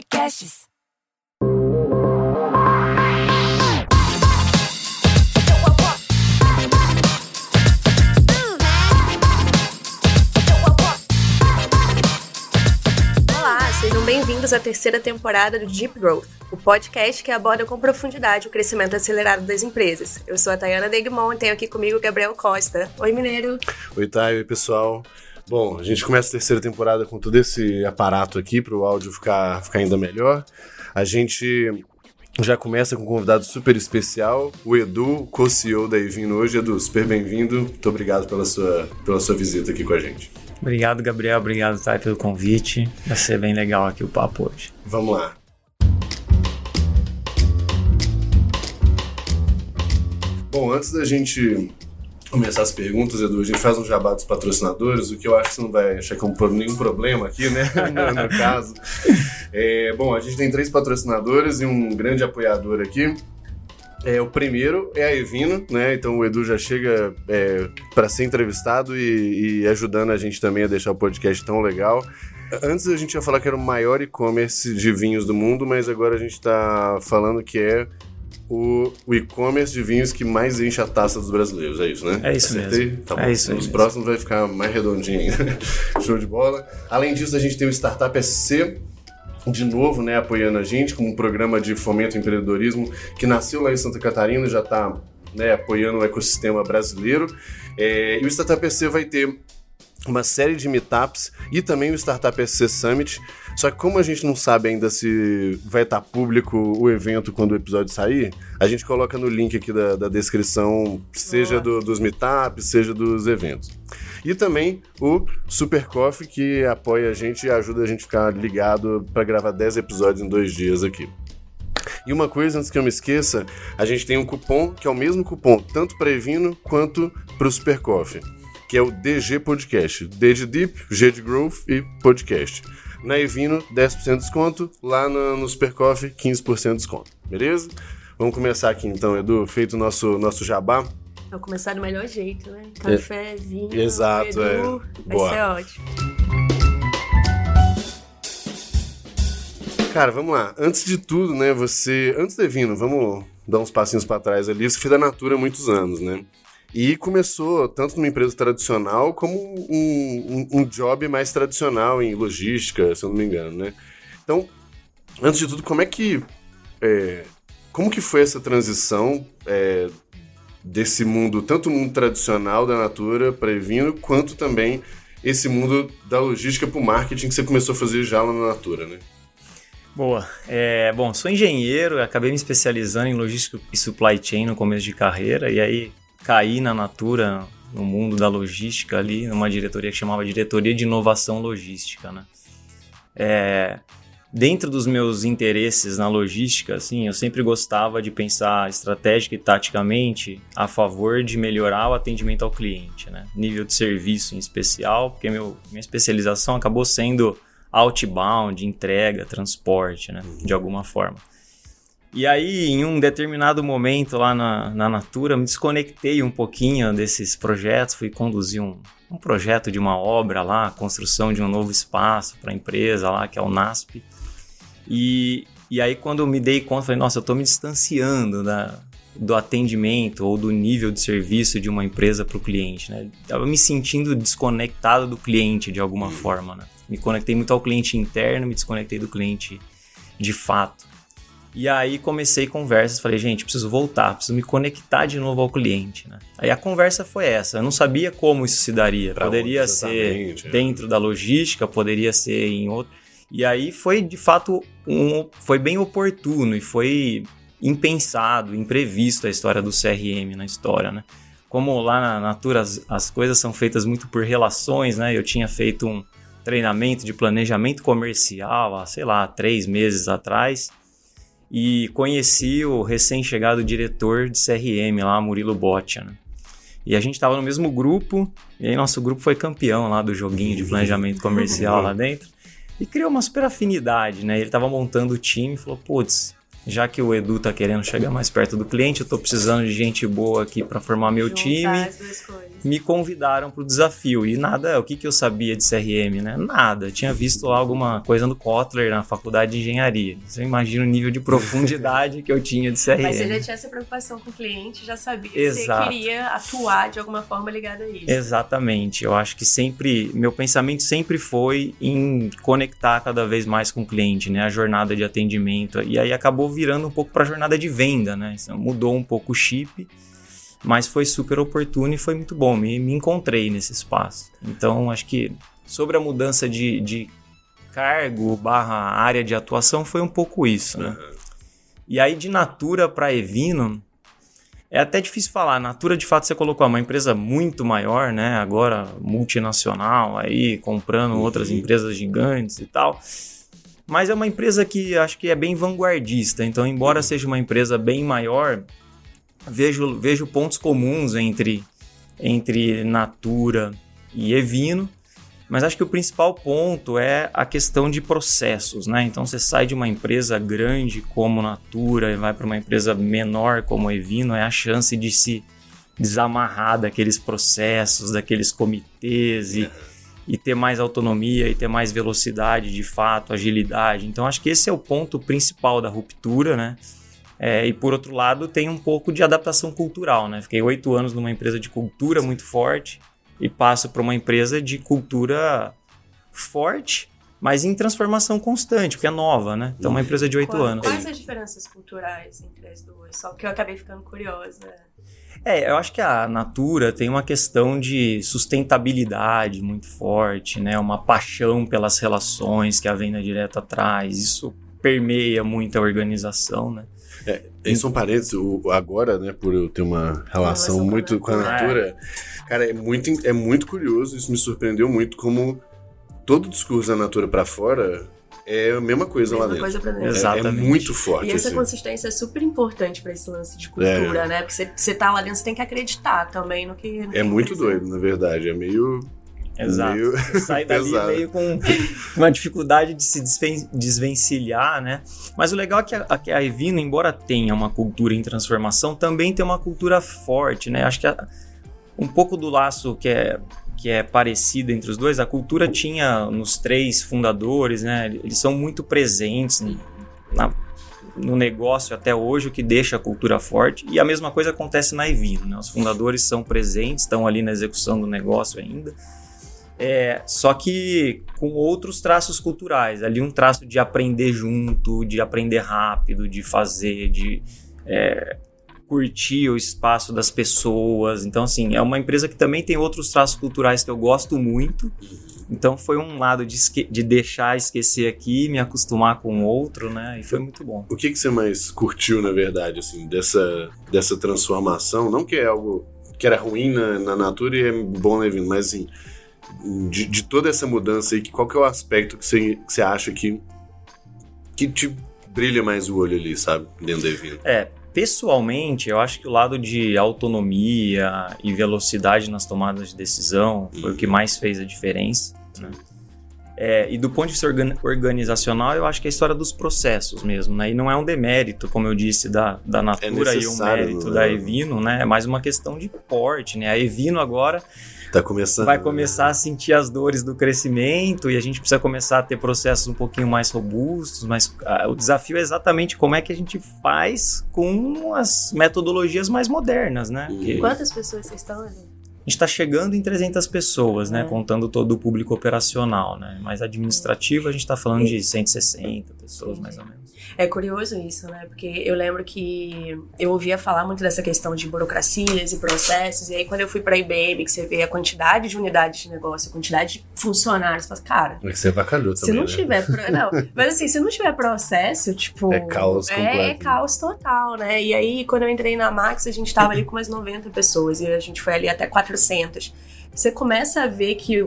Podcasts. Olá, sejam bem-vindos à terceira temporada do Deep Growth, o podcast que aborda com profundidade o crescimento acelerado das empresas. Eu sou a Tayana Degmon e tenho aqui comigo o Gabriel Costa. Oi, Mineiro. Oi, Thay, oi, pessoal. Bom, a gente começa a terceira temporada com todo esse aparato aqui para o áudio ficar, ficar ainda melhor. A gente já começa com um convidado super especial, o Edu, co-CEO da Evino hoje. Edu, super bem-vindo. Muito obrigado pela sua, pela sua visita aqui com a gente. Obrigado, Gabriel. Obrigado, Thay, pelo convite. Vai ser bem legal aqui o papo hoje. Vamos lá. Bom, antes da gente começar as perguntas, Edu, a gente faz um jabá dos patrocinadores, o que eu acho que você não vai achar que é um, nenhum problema aqui, né? no, no caso. É, bom, a gente tem três patrocinadores e um grande apoiador aqui. É, o primeiro é a Evino, né? Então o Edu já chega é, para ser entrevistado e, e, ajudando a gente também a deixar o podcast tão legal. Antes a gente ia falar que era o maior e-commerce de vinhos do mundo, mas agora a gente está falando que é o, o e-commerce de vinhos que mais enche a taça dos brasileiros, é isso, né? É isso Acertei? mesmo. Tá bom. É isso Nos mesmo. próximos vai ficar mais redondinho ainda. Show de bola. Além disso, a gente tem o Startup SC, de novo, né, apoiando a gente com um programa de fomento ao empreendedorismo que nasceu lá em Santa Catarina, já está né, apoiando o ecossistema brasileiro. É, e o Startup SC vai ter uma série de meetups e também o Startup SC Summit. Só que como a gente não sabe ainda se vai estar público o evento quando o episódio sair, a gente coloca no link aqui da, da descrição, seja do, dos meetups, seja dos eventos. E também o Super Coffee, que apoia a gente e ajuda a gente a ficar ligado para gravar 10 episódios em dois dias aqui. E uma coisa, antes que eu me esqueça, a gente tem um cupom que é o mesmo cupom tanto para Evino quanto para o Super Coffee, que é o DG Podcast. D de Deep, G de Growth e Podcast. Na Evino, 10% de desconto. Lá no, no Super Coffee, 15% de desconto. Beleza? Vamos começar aqui então, Edu. Feito o nosso, nosso jabá. Vou começar do melhor jeito, né? Café, vinho, Exato, Edu, é. Vai Boa. ser ótimo. Cara, vamos lá. Antes de tudo, né, você... Antes de Evino, vamos dar uns passinhos para trás ali. Você fez da Natura há muitos anos, né? E começou tanto numa empresa tradicional como um, um, um, job mais tradicional em logística, se eu não me engano, né? Então, antes de tudo, como é que é, como que foi essa transição é, desse mundo, tanto o mundo tradicional da Natura para Evino, quanto também esse mundo da logística para o marketing que você começou a fazer já lá na Natura, né? Boa. É, bom, sou engenheiro, acabei me especializando em logística e supply chain no começo de carreira, e aí caí na Natura, no mundo da logística ali, numa diretoria que chamava Diretoria de Inovação Logística, né? É, dentro dos meus interesses na logística, assim, eu sempre gostava de pensar estratégica e taticamente a favor de melhorar o atendimento ao cliente, né? Nível de serviço em especial, porque meu, minha especialização acabou sendo outbound, entrega, transporte, né? De alguma forma. E aí, em um determinado momento lá na, na Natura, me desconectei um pouquinho desses projetos, fui conduzir um, um projeto de uma obra lá, construção de um novo espaço para a empresa lá, que é o NASP. E, e aí, quando eu me dei conta, falei, nossa, eu estou me distanciando da, do atendimento ou do nível de serviço de uma empresa para o cliente, né? Estava me sentindo desconectado do cliente de alguma forma, né? Me conectei muito ao cliente interno, me desconectei do cliente de fato. E aí comecei conversas, falei, gente, preciso voltar, preciso me conectar de novo ao cliente, né? Aí a conversa foi essa, eu não sabia como isso se daria. Pra poderia ser exatamente, é. dentro da logística, poderia ser em outro. E aí foi de fato um, foi bem oportuno e foi impensado, imprevisto a história do CRM na história, né? Como lá na Natura as, as coisas são feitas muito por relações, né? Eu tinha feito um treinamento de planejamento comercial há, sei lá, três meses atrás e conheci o recém-chegado diretor de CRM lá, Murilo Boccia, né? E a gente estava no mesmo grupo, e aí nosso grupo foi campeão lá do joguinho de planejamento comercial lá dentro. E criou uma super afinidade, né? Ele estava montando o time e falou: putz, já que o Edu tá querendo chegar mais perto do cliente, eu tô precisando de gente boa aqui para formar meu Juntar time. as duas coisas. Me convidaram para o desafio. E nada, o que, que eu sabia de CRM, né? Nada. tinha visto lá alguma coisa no Kotler, na faculdade de engenharia. Você imagina o nível de profundidade que eu tinha de CRM. Mas você já tinha essa preocupação com o cliente, já sabia que você queria atuar de alguma forma ligada a isso. Exatamente. Eu acho que sempre, meu pensamento sempre foi em conectar cada vez mais com o cliente, né? A jornada de atendimento. E aí acabou virando um pouco para a jornada de venda, né? Então, mudou um pouco o chip mas foi super oportuno e foi muito bom. Me, me encontrei nesse espaço. Então, acho que sobre a mudança de, de cargo barra área de atuação foi um pouco isso, né? Uhum. E aí, de Natura para Evino, é até difícil falar. Natura, de fato, você colocou uma empresa muito maior, né? Agora multinacional, aí comprando uhum. outras empresas gigantes e tal. Mas é uma empresa que acho que é bem vanguardista. Então, embora seja uma empresa bem maior, vejo, vejo pontos comuns entre, entre Natura e Evino, mas acho que o principal ponto é a questão de processos, né? Então você sai de uma empresa grande como Natura e vai para uma empresa menor como Evino, é a chance de se desamarrar daqueles processos, daqueles comitês e, e ter mais autonomia e ter mais velocidade de fato, agilidade. Então acho que esse é o ponto principal da ruptura, né? É, e por outro lado, tem um pouco de adaptação cultural, né? Fiquei oito anos numa empresa de cultura muito forte e passo para uma empresa de cultura forte, mas em transformação constante, porque é nova, né? Então, uma empresa de oito anos. Quais as diferenças culturais entre as duas? Só que eu acabei ficando curiosa. É, eu acho que a Natura tem uma questão de sustentabilidade muito forte, né? Uma paixão pelas relações que a venda direta traz. Isso permeia muito a organização, né? É, em São Parentes, o, agora, né, por eu ter uma relação muito com a natura, cara, é muito, é muito curioso, isso me surpreendeu muito, como todo o discurso da natura para fora é a mesma coisa mesma lá dentro. Coisa pra dentro. É, Exatamente. É, muito forte. E essa assim. consistência é super importante para esse lance de cultura, é. né? Porque você, você tá lá dentro, você tem que acreditar também no que. No é muito doido, na verdade. É meio Exato. Meio... Sai dali meio com uma dificuldade de se desvencilhar, né? Mas o legal é que a, que a Evino, embora tenha uma cultura em transformação, também tem uma cultura forte, né? Acho que a, um pouco do laço que é, que é parecido entre os dois, a cultura tinha nos três fundadores, né? Eles são muito presentes na, no negócio até hoje, o que deixa a cultura forte. E a mesma coisa acontece na Evino, né? Os fundadores são presentes, estão ali na execução do negócio ainda é, só que com outros traços culturais. Ali um traço de aprender junto, de aprender rápido, de fazer, de é, curtir o espaço das pessoas. Então, assim, é uma empresa que também tem outros traços culturais que eu gosto muito. Então foi um lado de, de deixar esquecer aqui, me acostumar com outro, né? E foi muito bom. O que, que você mais curtiu, na verdade, assim, dessa, dessa transformação? Não que é algo que era ruim na, na Natura e é bom na Evino, mas assim, de, de, toda essa mudança aí, qual que é o aspecto que você, que você acha que, que te brilha mais o olho ali, sabe? Dentro da evento? É, pessoalmente, eu acho que o lado de autonomia e velocidade nas tomadas de decisão foi o que uhum. mais fez a diferença, né? É, e do ponto de vista organizacional, eu acho que é a história dos processos mesmo, né? E não é um demérito, como eu disse, da, da Natura é e um mérito né? da Evino, né? É mais uma questão de porte, né? A Evino agora Tá começando. Vai começar a sentir as dores do crescimento e a gente precisa começar a ter processos um pouquinho mais robustos, mas ah, o desafio é exatamente como é que a gente faz com as metodologias mais modernas, né? Porque Quantas pessoas vocês estão ali? A gente está chegando em 300 pessoas, né? É. Contando todo o público operacional, né? Mas administrativo a gente está falando de 160 pessoas, mais ou menos. É curioso isso, né? Porque eu lembro que eu ouvia falar muito dessa questão de burocracias e processos, e aí quando eu fui para a IBM, que você vê a quantidade de unidades de negócio, a quantidade de funcionários, você fala, cara. É que você vacalhou também. Se não né? tiver. Pro... Não, mas assim, se não tiver processo, tipo. É caos é, completo. É, é caos total, né? E aí, quando eu entrei na Max, a gente tava ali com umas 90 pessoas, e a gente foi ali até 400. Você começa a ver que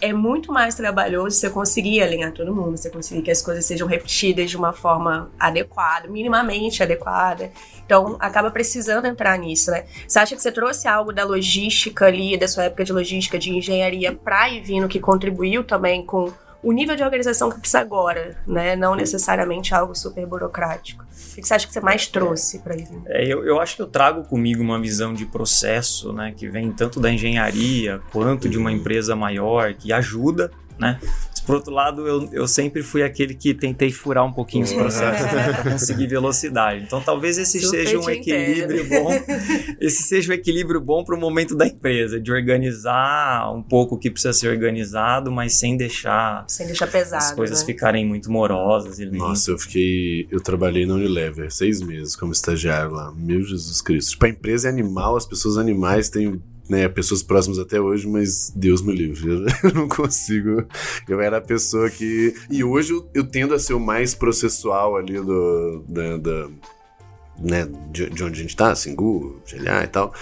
é muito mais trabalhoso você conseguir alinhar todo mundo, você conseguir que as coisas sejam repetidas de uma forma adequada, minimamente adequada. Então, acaba precisando entrar nisso, né? Você acha que você trouxe algo da logística ali, da sua época de logística, de engenharia, para Ivino, que contribuiu também com o nível de organização que precisa agora, né? Não necessariamente algo super burocrático. O que você acha que você mais trouxe para isso? É, eu, eu acho que eu trago comigo uma visão de processo, né? Que vem tanto da engenharia quanto de uma empresa maior que ajuda, né? Por outro lado, eu, eu sempre fui aquele que tentei furar um pouquinho os processos né, para conseguir velocidade. Então, talvez esse Super seja um equilíbrio entendo. bom. Esse seja um equilíbrio bom para o momento da empresa, de organizar um pouco o que precisa ser organizado, mas sem deixar, sem deixar pesado, as coisas né? ficarem muito morosas. E Nossa, eu fiquei. Eu trabalhei na Unilever seis meses como estagiário lá. Meu Jesus Cristo. Tipo, a empresa é animal, as pessoas animais têm né, pessoas próximas até hoje, mas Deus me livre, eu não consigo. Eu era a pessoa que. E hoje eu, eu tendo a ser o mais processual ali do. Da, da né, de, de, onde a gente tá, assim, Google, GLA e tal.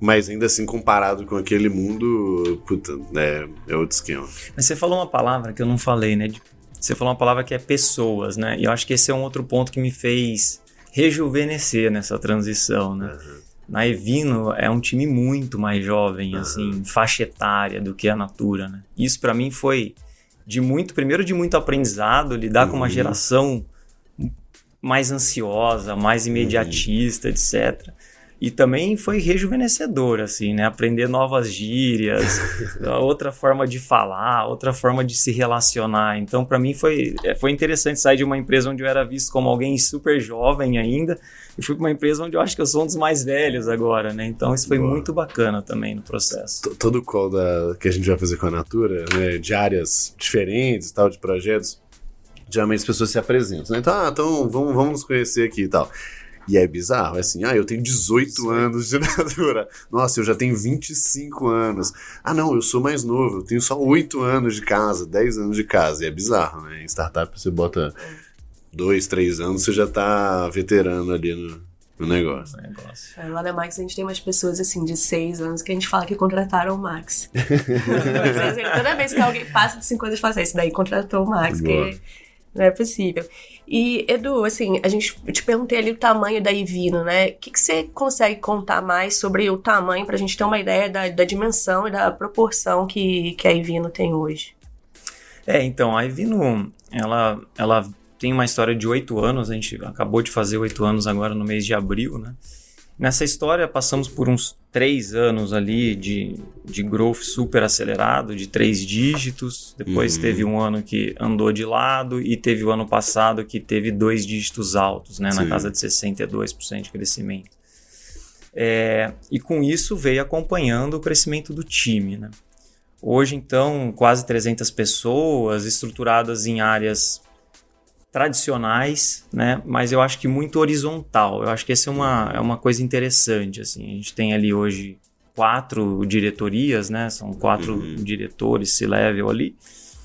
Mas ainda assim, comparado com aquele mundo, puta, né, é outro esquema. Mas você falou uma palavra que eu não falei, né? Você falou uma palavra que é pessoas, né? E eu acho que esse é um outro ponto que me fez rejuvenescer nessa transição, né? Uhum na Evino é um time muito mais jovem, assim, faixa etária do que a Natura, né? Isso para mim foi de muito, primeiro de muito aprendizado, lidar uhum. com uma uhum. geração mais ansiosa, mais imediatista, uhum. etc. E também foi rejuvenescedor, assim, né? Aprender novas gírias, outra forma de falar, outra forma de se relacionar. Então, para mim, foi, é, foi interessante sair de uma empresa onde eu era visto como alguém super jovem ainda e fui para uma empresa onde eu acho que eu sou um dos mais velhos agora, né? Então, isso foi Boa. muito bacana também no processo. Todo o call da, que a gente vai fazer com a Natura, né? De áreas diferentes e tal, de projetos, geralmente as pessoas se apresentam, né? Então, ah, então vamos, vamos nos conhecer aqui e tal. E é bizarro, é assim, ah, eu tenho 18 Sim. anos de natura. Nossa, eu já tenho 25 anos. Ah, não, eu sou mais novo, eu tenho só 8 anos de casa, 10 anos de casa. E é bizarro, né? Em startup você bota 2, 3 anos, você já tá veterano ali no, no negócio. negócio. É, lá na Max a gente tem umas pessoas assim de 6 anos que a gente fala que contrataram o Max. Toda vez que alguém passa de 5 anos, fala assim, esse daí contratou o Max, Boa. que não é possível. E, Edu, assim, a gente eu te perguntei ali o tamanho da Ivino, né? O que, que você consegue contar mais sobre o tamanho para a gente ter uma ideia da, da dimensão e da proporção que, que a Ivino tem hoje? É, então, a Ivino, ela, ela tem uma história de oito anos, a gente acabou de fazer oito anos agora no mês de abril, né? Nessa história, passamos por uns três anos ali de, de growth super acelerado, de três dígitos. Depois uhum. teve um ano que andou de lado e teve o ano passado que teve dois dígitos altos, né, na casa de 62% de crescimento. É, e com isso veio acompanhando o crescimento do time. Né? Hoje, então, quase 300 pessoas estruturadas em áreas tradicionais, né? Mas eu acho que muito horizontal. Eu acho que essa é uma, é uma coisa interessante, assim. A gente tem ali hoje quatro diretorias, né? São quatro uhum. diretores C-level ali.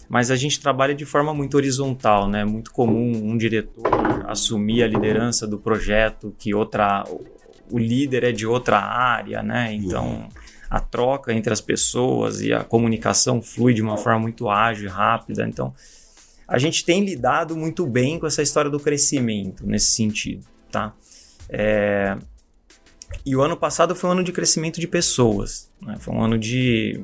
Mas a gente trabalha de forma muito horizontal, né? Muito comum um diretor assumir a liderança do projeto que outra o líder é de outra área, né? Então, uhum. a troca entre as pessoas e a comunicação flui de uma forma muito ágil e rápida. Então, a gente tem lidado muito bem com essa história do crescimento nesse sentido, tá? É... E o ano passado foi um ano de crescimento de pessoas, né? foi um ano de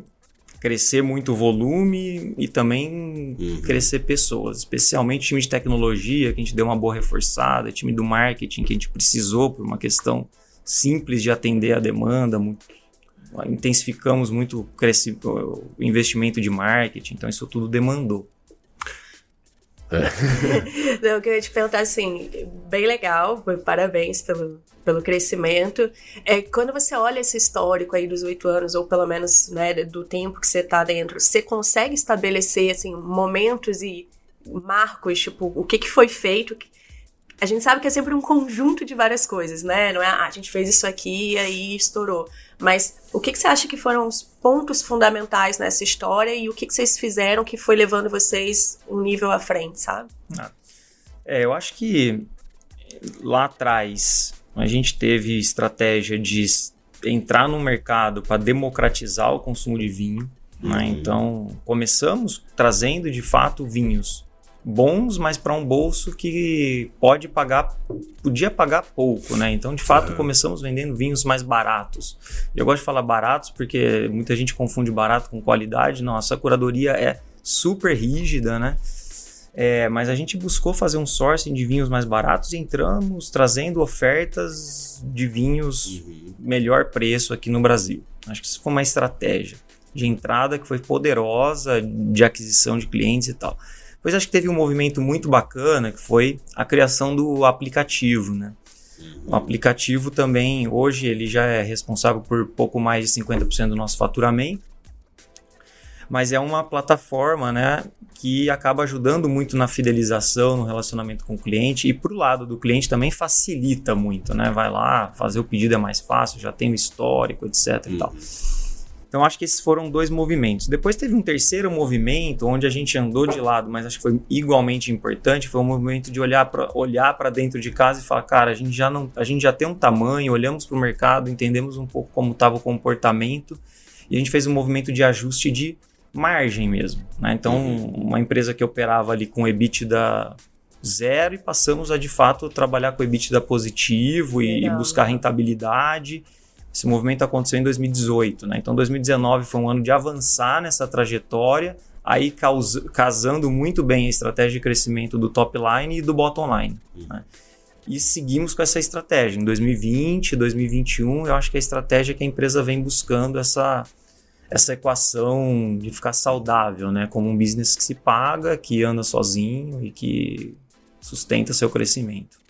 crescer muito volume e também uhum. crescer pessoas, especialmente time de tecnologia, que a gente deu uma boa reforçada, time do marketing, que a gente precisou por uma questão simples de atender a demanda, muito, intensificamos muito o investimento de marketing, então isso tudo demandou. É. Não, eu queria te perguntar assim, bem legal, parabéns pelo, pelo crescimento. É, quando você olha esse histórico aí dos oito anos, ou pelo menos né, do tempo que você está dentro, você consegue estabelecer assim, momentos e marcos, tipo, o que, que foi feito? A gente sabe que é sempre um conjunto de várias coisas, né? Não é, ah, a gente fez isso aqui e aí estourou. Mas o que, que você acha que foram os pontos fundamentais nessa história e o que, que vocês fizeram que foi levando vocês um nível à frente, sabe? Ah, é, eu acho que lá atrás a gente teve estratégia de entrar no mercado para democratizar o consumo de vinho. Né? Uhum. Então, começamos trazendo de fato vinhos bons, mas para um bolso que pode pagar, podia pagar pouco, né? Então, de fato, é. começamos vendendo vinhos mais baratos. Eu gosto de falar baratos porque muita gente confunde barato com qualidade. Não, essa curadoria é super rígida, né? É, mas a gente buscou fazer um sourcing de vinhos mais baratos e entramos trazendo ofertas de vinhos uhum. melhor preço aqui no Brasil. Acho que isso foi uma estratégia de entrada que foi poderosa de aquisição de clientes e tal. Depois acho que teve um movimento muito bacana que foi a criação do aplicativo, né? O aplicativo também, hoje, ele já é responsável por pouco mais de 50% do nosso faturamento, mas é uma plataforma, né, que acaba ajudando muito na fidelização, no relacionamento com o cliente e pro lado do cliente também facilita muito, né? Vai lá, fazer o pedido é mais fácil, já tem o histórico, etc e tal. Então acho que esses foram dois movimentos. Depois teve um terceiro movimento onde a gente andou de lado, mas acho que foi igualmente importante, foi o um movimento de olhar para olhar para dentro de casa e falar, cara, a gente já não, a gente já tem um tamanho, olhamos para o mercado, entendemos um pouco como estava o comportamento e a gente fez um movimento de ajuste de margem mesmo. Né? Então, uhum. uma empresa que operava ali com EBITDA zero e passamos a de fato trabalhar com EBITDA positivo e, e buscar rentabilidade esse movimento aconteceu em 2018, né? Então 2019 foi um ano de avançar nessa trajetória, aí causa, casando muito bem a estratégia de crescimento do top line e do bottom line. Uhum. Né? E seguimos com essa estratégia. Em 2020, 2021, eu acho que a estratégia que a empresa vem buscando essa, essa equação de ficar saudável, né? Como um business que se paga, que anda sozinho e que sustenta seu crescimento.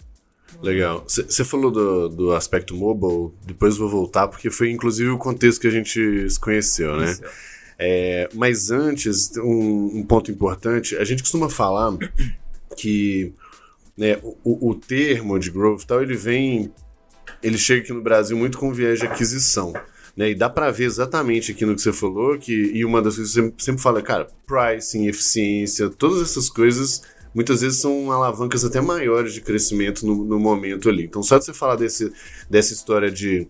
Legal. Você falou do, do aspecto mobile, depois vou voltar, porque foi inclusive o contexto que a gente se conheceu, né? É, mas antes, um, um, ponto importante, a gente costuma falar que né, o, o termo de growth tal, ele vem, ele chega aqui no Brasil muito com viés de aquisição. Né, e dá para ver exatamente aqui no que você falou que e uma das coisas que você sempre, sempre fala, cara, pricing, eficiência, todas essas coisas muitas vezes são alavancas até maiores de crescimento no, no momento ali. Então, só de você falar desse, dessa história de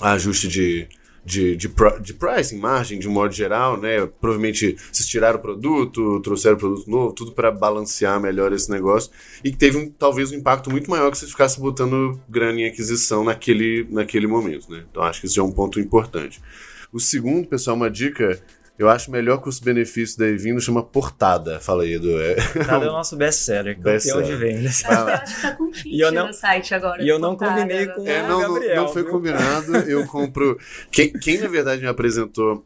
ajuste de, de, de, de pricing, margem, de um modo geral, né? Provavelmente vocês tiraram o produto, trouxeram o produto novo, tudo para balancear melhor esse negócio. E que teve um, talvez um impacto muito maior que se ficasse botando grana em aquisição naquele, naquele momento, né? Então acho que isso é um ponto importante. O segundo, pessoal, uma dica eu acho melhor custo-benefício da Evino chama Portada. Fala aí, Edu. É... Portada é o nosso best-seller, best campeão de vendas. Eu acho que tá com e eu não, no site agora. E eu não combinei com é, não, o Gabriel. Não, não foi viu? combinado, eu compro... Quem, quem, na verdade, me apresentou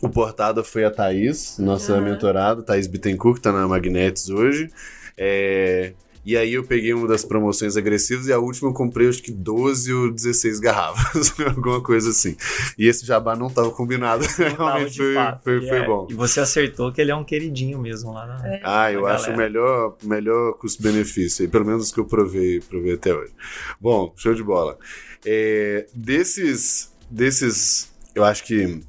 o Portada foi a Thaís, nossa uhum. mentorada, Thaís Bittencourt, que tá na Magnetis hoje. É... E aí eu peguei uma das promoções agressivas e a última eu comprei acho que 12 ou 16 garrafas, alguma coisa assim. E esse jabá não estava combinado, realmente foi, foi, foi, é, bom. E você acertou que ele é um queridinho mesmo lá na é. Ah, eu acho o melhor, melhor custo-benefício, pelo menos que eu provei, provei até hoje. Bom, show de bola. É, desses, desses, eu acho que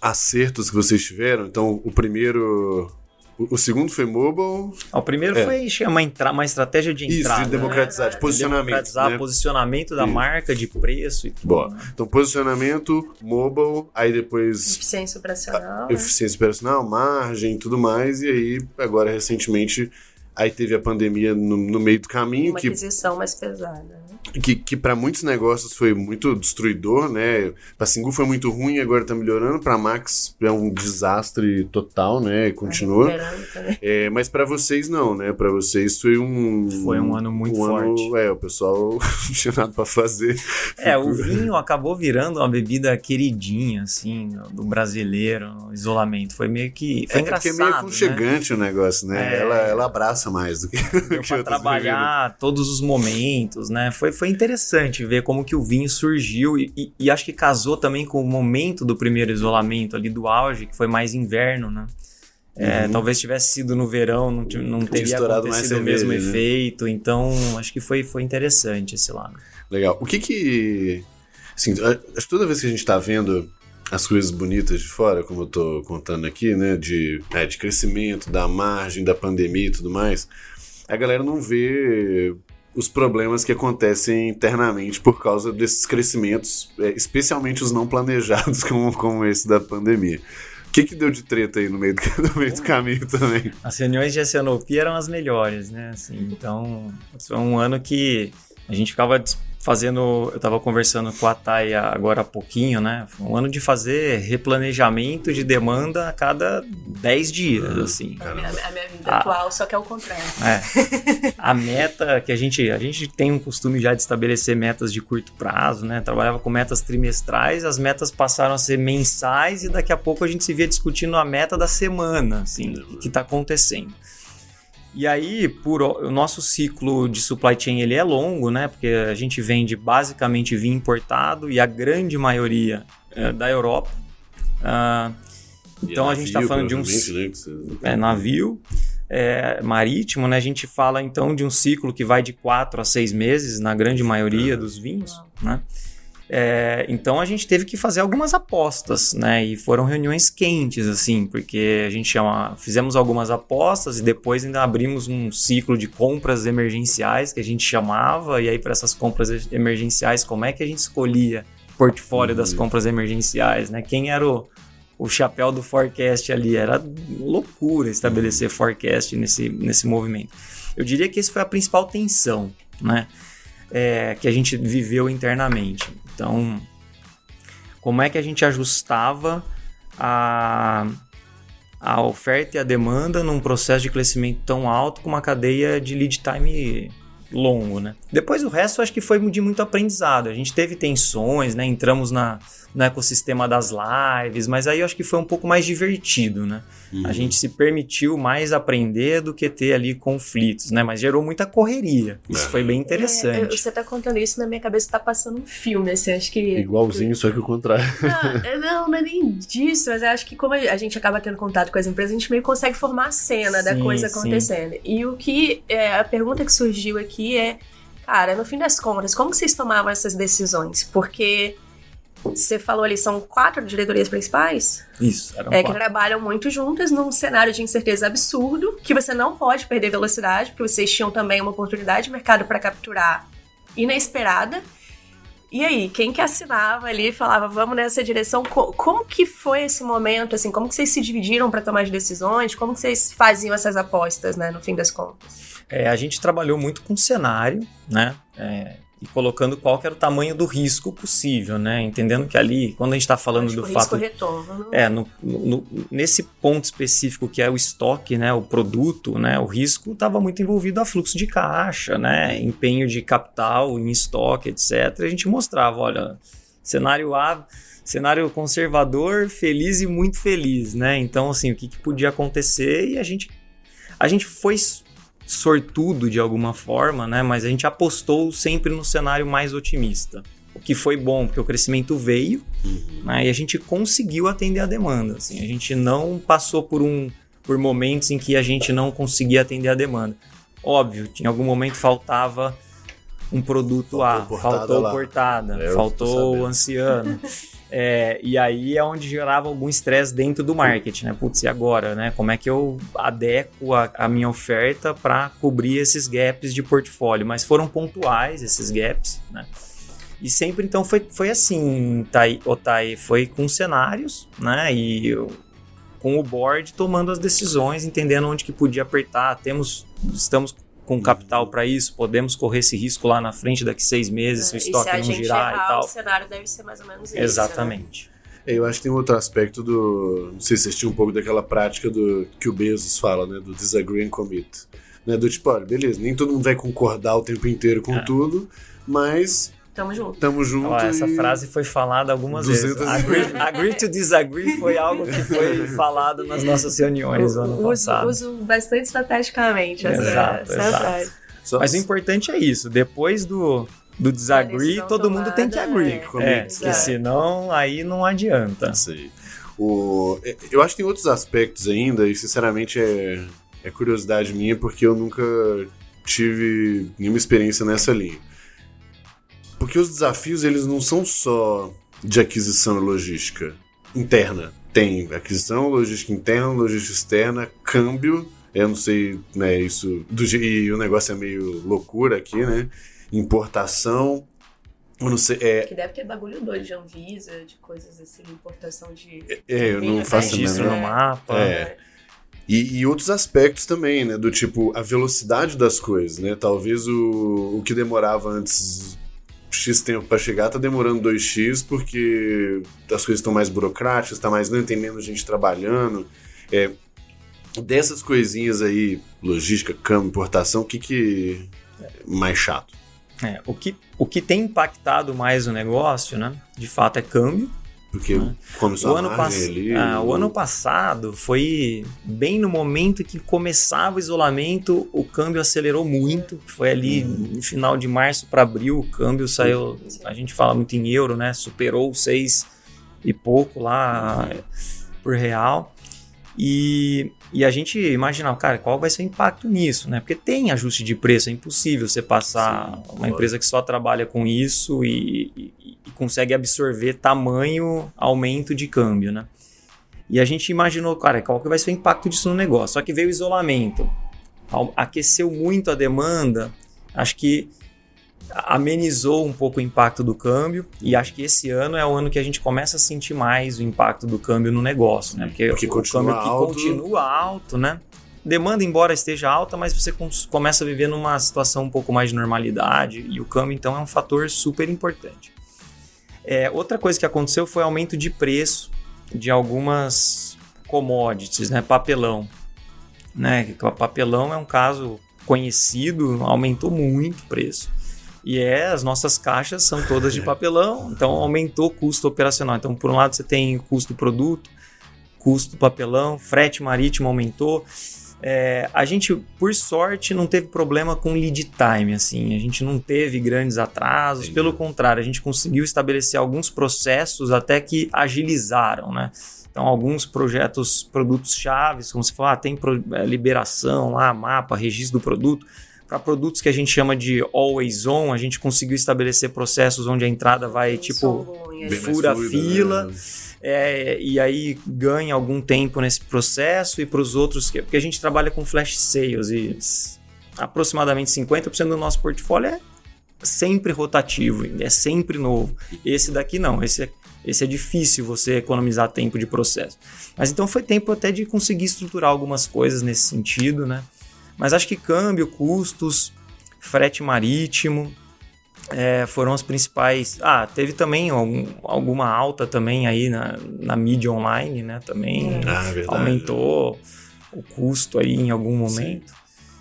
acertos que vocês tiveram, então o primeiro o, segundo foi mobile. Ah, o primeiro é. foi uma, entra, uma estratégia de entrada. Isso, de democratizar, né? de posicionamento. De democratizar né? posicionamento da Isso. marca, de preço e tudo. Boa. Né? Então, posicionamento, mobile, aí depois. Eficiência operacional. A, eficiência operacional, margem tudo mais. E aí, agora, recentemente, aí teve a pandemia no, no meio do caminho. Uma que, aquisição mais pesada. Né? que, que para muitos negócios foi muito destruidor, né? Para Singu foi muito ruim, agora tá melhorando. Para Max é um desastre total, né? Continua. É, mas para vocês não, né? Para vocês foi um foi um ano muito um forte. Ano, é, o pessoal não tinha nada para fazer. É, o vinho acabou virando uma bebida queridinha, assim, do brasileiro, isolamento. Foi meio que foi é, engraçado. É, é meio aconchegante né? o negócio, né? É... Ela, ela abraça mais do que. Deu que trabalhar todos os momentos, né? Foi foi interessante ver como que o vinho surgiu e, e, e, acho que casou também com o momento do primeiro isolamento ali do auge, que foi mais inverno, né? É, uhum. Talvez tivesse sido no verão, não, não teria acontecido o mesmo né? efeito. Então, acho que foi, foi interessante esse lado. Legal. O que que... Assim, acho que toda vez que a gente está vendo as coisas bonitas de fora, como eu tô contando aqui, né? De, é, de crescimento, da margem, da pandemia e tudo mais, a galera não vê os problemas que acontecem internamente por causa desses crescimentos, é, especialmente os não planejados, como, como esse da pandemia. O que, que deu de treta aí no meio do, no meio do caminho também? As reuniões de Oceanopia eram as melhores, né? Assim, então, foi um ano que a gente ficava fazendo, eu estava conversando com a Thay agora há pouquinho, né? Foi um ano de fazer replanejamento de demanda a cada 10 dias, uhum. assim. A minha, a minha vida a, atual, só que é o contrário. É, a meta que a gente, a gente tem um costume já de estabelecer metas de curto prazo, né? Trabalhava com metas trimestrais, as metas passaram a ser mensais e daqui a pouco a gente se via discutindo a meta da semana, assim, o que está acontecendo. E aí, por o nosso ciclo de supply chain ele é longo, né? Porque a gente vende basicamente vinho importado e a grande maioria é da Europa. Uh, então a gente está falando de um né, é, navio é, marítimo, né? A gente fala então de um ciclo que vai de 4 a 6 meses na grande maioria dos vinhos, né? É, então a gente teve que fazer algumas apostas, né? E foram reuniões quentes, assim, porque a gente chama, fizemos algumas apostas e depois ainda abrimos um ciclo de compras emergenciais que a gente chamava. E aí, para essas compras emergenciais, como é que a gente escolhia o portfólio uhum. das compras emergenciais, né? Quem era o, o chapéu do forecast ali? Era loucura estabelecer uhum. forecast nesse, nesse movimento. Eu diria que esse foi a principal tensão, né? É, que a gente viveu internamente. Então, como é que a gente ajustava a, a oferta e a demanda num processo de crescimento tão alto com uma cadeia de lead time longo, né? Depois o resto acho que foi de muito aprendizado. A gente teve tensões, né? Entramos na, no ecossistema das lives, mas aí eu acho que foi um pouco mais divertido, né? Uhum. A gente se permitiu mais aprender do que ter ali conflitos, né? Mas gerou muita correria. Isso é. foi bem interessante. É, você tá contando isso na minha cabeça, tá passando um filme, assim, acho que... Igualzinho, só que o contrário. Não, não, não é nem disso, mas eu acho que como a gente acaba tendo contato com as empresas, a gente meio consegue formar a cena sim, da coisa acontecendo. Sim. E o que... É, a pergunta que surgiu aqui é, cara, no fim das contas, como vocês tomavam essas decisões? Porque você falou ali, são quatro diretorias principais? Isso, eram É, quatro. que trabalham muito juntas num cenário de incerteza absurdo, que você não pode perder velocidade, porque vocês tinham também uma oportunidade de mercado para capturar inesperada. E aí, quem que assinava ali e falava, vamos nessa direção? Como que foi esse momento, assim? Como que vocês se dividiram para tomar as decisões? Como que vocês faziam essas apostas, né, no fim das contas? É, a gente trabalhou muito com cenário, né? É, e colocando qual era o tamanho do risco possível, né? Entendendo que ali, quando a gente está falando do fato, retorno. é no, no, nesse ponto específico que é o estoque, né, o produto, né, o risco estava muito envolvido a fluxo de caixa, né, empenho de capital em estoque, etc. A gente mostrava, olha, cenário A, cenário conservador, feliz e muito feliz, né? Então assim, o que, que podia acontecer e a gente a gente foi sortudo de alguma forma, né? Mas a gente apostou sempre no cenário mais otimista. O que foi bom, porque o crescimento veio uhum. né? e a gente conseguiu atender a demanda. Assim, a gente não passou por, um, por momentos em que a gente não conseguia atender a demanda. Óbvio, em algum momento faltava um produto faltou A, portada faltou lá. portada, é, faltou o anciano. É, e aí é onde gerava algum estresse dentro do marketing, né? Putz, e agora, né? Como é que eu adequo a, a minha oferta para cobrir esses gaps de portfólio? Mas foram pontuais esses gaps, né? E sempre então foi, foi assim, Thay, Otai, foi com cenários, né? E eu, com o board tomando as decisões, entendendo onde que podia apertar. Temos, estamos com capital para isso, podemos correr esse risco lá na frente daqui seis meses, se o estoque não girar errar, e tal. O cenário deve ser mais ou menos isso. Exatamente. Né? Eu acho que tem um outro aspecto do. Não sei se assistiu um pouco daquela prática do que o Bezos fala, né? Do disagree and commit. Né, do tipo, olha, beleza, nem todo mundo vai concordar o tempo inteiro com é. tudo, mas Tamo junto. Tamo junto. Ó, essa e... frase foi falada algumas vezes. Agree, agree, to disagree foi algo que foi falado nas nossas reuniões o, ano passado. Uso, uso bastante estrategicamente essa, exato, essa exato. frase. Mas o importante é isso. Depois do, do disagree, todo tomada, mundo tem que agree. É, é porque senão aí não adianta. Sei. O, eu acho que tem outros aspectos ainda, e sinceramente é, é curiosidade minha, porque eu nunca tive nenhuma experiência nessa linha. Porque os desafios, eles não são só de aquisição e logística interna. Tem aquisição, logística interna, logística externa, câmbio. Eu não sei, né, isso. Do, e o negócio é meio loucura aqui, né? Importação. Eu não sei. É... Que deve ter bagulho doido de Anvisa, de coisas assim, importação de. É, é eu não faço isso no mapa. É. E, e, outros aspectos também, né? Do tipo, a velocidade das coisas, né? Talvez o, o que demorava antes X tempo para chegar, tá demorando 2X porque as coisas estão mais burocráticas, tá mais lento, tem menos gente trabalhando. É, dessas coisinhas aí, logística, câmbio, importação, o que que é mais chato? É, o, que, o que tem impactado mais o negócio, né? De fato é câmbio. Porque né? começou o ano, pass... ali, ah, o ano passado foi bem no momento que começava o isolamento, o câmbio acelerou muito. Foi ali hum. no final de março para abril, o câmbio saiu, a gente fala muito em euro, né? Superou seis e pouco lá por real. E, e a gente imaginava, cara, qual vai ser o impacto nisso, né? Porque tem ajuste de preço, é impossível você passar Sim, uma empresa que só trabalha com isso e, e, consegue absorver tamanho aumento de câmbio, né? E a gente imaginou, cara, qual que vai ser o impacto disso no negócio? Só que veio o isolamento, aqueceu muito a demanda, acho que amenizou um pouco o impacto do câmbio e acho que esse ano é o ano que a gente começa a sentir mais o impacto do câmbio no negócio, né? Porque, Porque o câmbio alto. que continua alto, né? Demanda, embora esteja alta, mas você começa a viver numa situação um pouco mais de normalidade e o câmbio, então, é um fator super importante. É, outra coisa que aconteceu foi aumento de preço de algumas commodities, né? Papelão. Né? Papelão é um caso conhecido, aumentou muito o preço. E é, as nossas caixas são todas de papelão, então aumentou o custo operacional. Então, por um lado, você tem custo do produto, custo do papelão, frete marítimo aumentou. É, a gente, por sorte, não teve problema com lead time, assim, a gente não teve grandes atrasos, Entendi. pelo contrário, a gente conseguiu estabelecer alguns processos até que agilizaram, né? Então, alguns projetos, produtos chaves, como se falar, ah, tem é, liberação lá, mapa, registro do produto, para produtos que a gente chama de always on, a gente conseguiu estabelecer processos onde a entrada vai, tipo, fura a fila. Né? É, e aí ganha algum tempo nesse processo e para os outros, porque a gente trabalha com flash sales e aproximadamente 50% do nosso portfólio é sempre rotativo, é sempre novo. Esse daqui não, esse é, esse é difícil você economizar tempo de processo. Mas então foi tempo até de conseguir estruturar algumas coisas nesse sentido, né? Mas acho que câmbio, custos, frete marítimo é, foram os principais. Ah, teve também algum, alguma alta também aí na, na mídia online, né? Também ah, aumentou o custo aí em algum momento. Sim.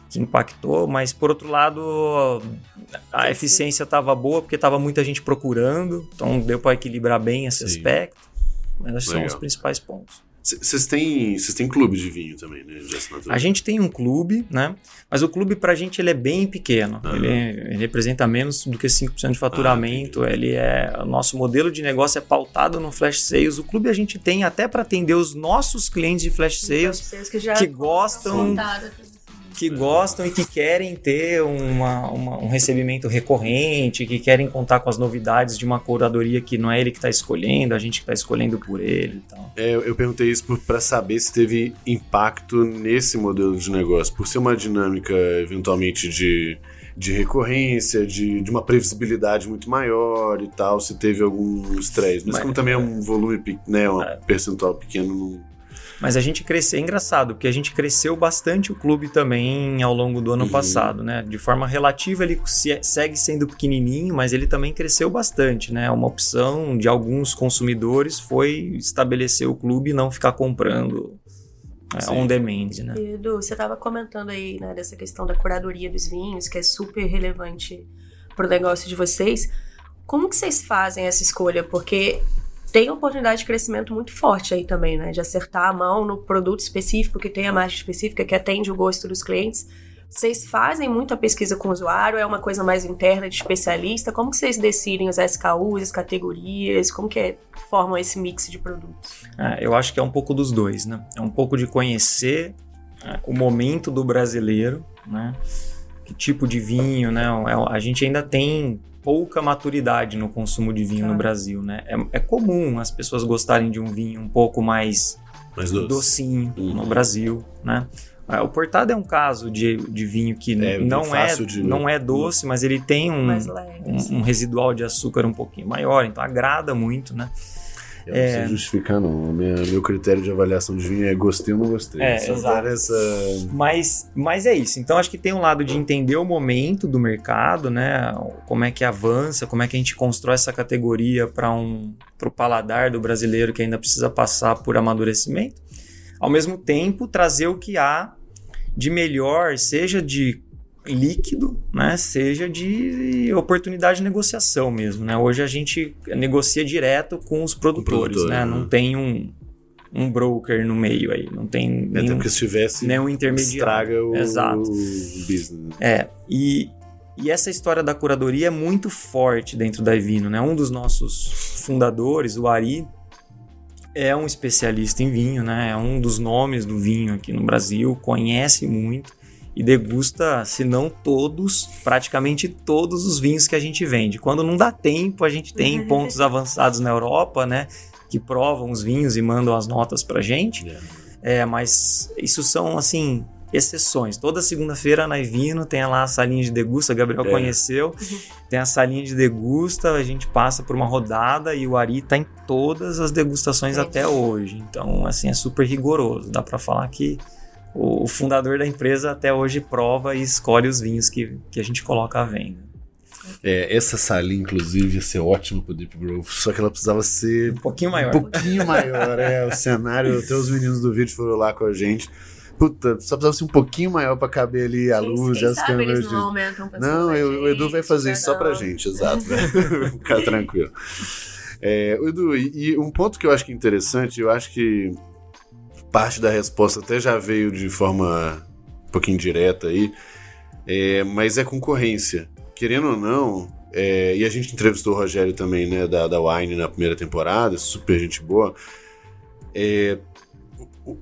Que impactou, mas por outro lado, a eficiência estava boa porque estava muita gente procurando, então deu para equilibrar bem esse Sim. aspecto. Mas acho que são os principais pontos. Vocês têm, vocês têm clube de vinho também, né? De assinatura? A gente tem um clube, né? Mas o clube pra gente ele é bem pequeno. Ele, ele, representa menos do que 5% de faturamento. Ah, ele é. O nosso modelo de negócio é pautado no flash sales. O clube a gente tem até para atender os nossos clientes de flash sales, flash sales que, que gostam que gostam e que querem ter uma, uma, um recebimento recorrente, que querem contar com as novidades de uma curadoria que não é ele que está escolhendo, a gente que está escolhendo por ele e tal. É, eu perguntei isso para saber se teve impacto nesse modelo de negócio, por ser uma dinâmica eventualmente de de recorrência, de, de uma previsibilidade muito maior e tal, se teve algum estresse. Mas, Mas como também é um volume, né, um é. percentual pequeno, não, mas a gente cresceu, é engraçado, porque a gente cresceu bastante o clube também ao longo do ano uhum. passado, né? De forma relativa, ele segue sendo pequenininho, mas ele também cresceu bastante, né? Uma opção de alguns consumidores foi estabelecer o clube e não ficar comprando é, on demand, né? Edu, você estava comentando aí, né, dessa questão da curadoria dos vinhos, que é super relevante para o negócio de vocês. Como que vocês fazem essa escolha? Porque tem oportunidade de crescimento muito forte aí também, né? De acertar a mão no produto específico, que tem a margem específica, que atende o gosto dos clientes. Vocês fazem muita pesquisa com o usuário? É uma coisa mais interna de especialista? Como que vocês decidem os SKUs, as categorias? Como que é, formam esse mix de produtos? É, eu acho que é um pouco dos dois, né? É um pouco de conhecer é, o momento do brasileiro, né? Que tipo de vinho, né? É, a gente ainda tem pouca maturidade no consumo de vinho no Brasil, né? É, é, comum as pessoas gostarem de um vinho um pouco mais, mais doce. docinho uhum. no Brasil, né? Ah, o portado é um caso de, de vinho que é, não, é, de... não é doce, mas ele tem um, leve, um, um, residual de açúcar um pouquinho maior, então agrada muito, né? Eu é... Não sei justificar, não. Minha, meu critério de avaliação de vinho é gostei ou não gostei. É, exato. Essa... Mas, mas é isso. Então acho que tem um lado de entender o momento do mercado, né? Como é que avança, como é que a gente constrói essa categoria para um o paladar do brasileiro que ainda precisa passar por amadurecimento. Ao mesmo tempo, trazer o que há de melhor, seja de líquido, né, seja de oportunidade de negociação mesmo, né? Hoje a gente negocia direto com os produtores, produtor, né? né? Não tem um, um broker no meio aí, não tem é, nenhum, porque se tivesse nenhum intermediário. Estraga o, Exato. o business. É, e, e essa história da curadoria é muito forte dentro da Evino, né? Um dos nossos fundadores, o Ari, é um especialista em vinho, né? É um dos nomes do vinho aqui no Brasil, conhece muito e degusta, se não todos, praticamente todos os vinhos que a gente vende. Quando não dá tempo, a gente tem pontos avançados na Europa, né? Que provam os vinhos e mandam as notas pra gente. É, mas isso são, assim, exceções. Toda segunda-feira na Ivino tem lá a salinha de degusta, Gabriel é. conheceu. Tem a salinha de degusta, a gente passa por uma rodada e o Ari tá em todas as degustações é. até hoje. Então, assim, é super rigoroso. Dá para falar que o, fundador da empresa até hoje prova e escolhe os vinhos que, que a gente coloca à venda. É, essa salinha, inclusive, ia ser ótima pro Deep Grove, só que ela precisava ser um pouquinho maior. Um pouquinho maior, é. O cenário, até os meninos do vídeo foram lá com a gente. Puta, só precisava ser um pouquinho maior para caber ali a luz e as câmeras. Eles não, aumentam não eu, o Edu vai fazer isso só pra gente, exato. Ficar tranquilo. É, Edu, e, e um ponto que eu acho que é interessante, eu acho que parte da resposta até já veio de forma um pouquinho direta aí, é, mas é concorrência. Querendo ou não, é, e a gente entrevistou o Rogério também, né, da, da Wine na primeira temporada, super gente boa. É,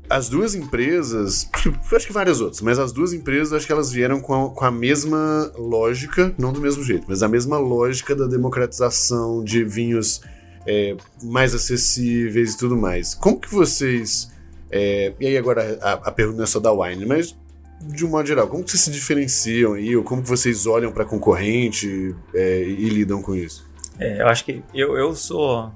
as duas empresas, acho que várias outras, mas as duas empresas acho que elas vieram com a, com a mesma lógica, não do mesmo jeito, mas a mesma lógica da democratização de vinhos é, mais acessíveis e tudo mais. Como que vocês. É, e aí agora a, a, pergunta é só da Wine, mas de um modo geral, como que vocês se diferenciam aí, ou como que vocês olham para concorrente é, e lidam com isso? É, eu acho que eu, eu sou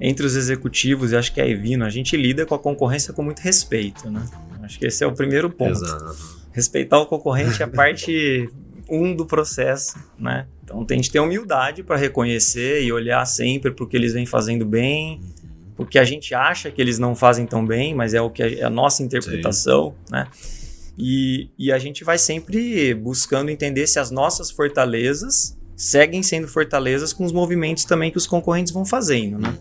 entre os executivos, e acho que é a Evino, a gente lida com a concorrência com muito respeito, né? Acho que esse é o primeiro ponto. Exato. Respeitar o concorrente é a parte um do processo, né? Então tem que ter humildade para reconhecer e olhar sempre para o que eles vêm fazendo bem, porque a gente acha que eles não fazem tão bem, mas é o que é a nossa interpretação, Sim. né? E, e a gente vai sempre buscando entender se as nossas fortalezas seguem sendo fortalezas com os movimentos também que os concorrentes vão fazendo, né?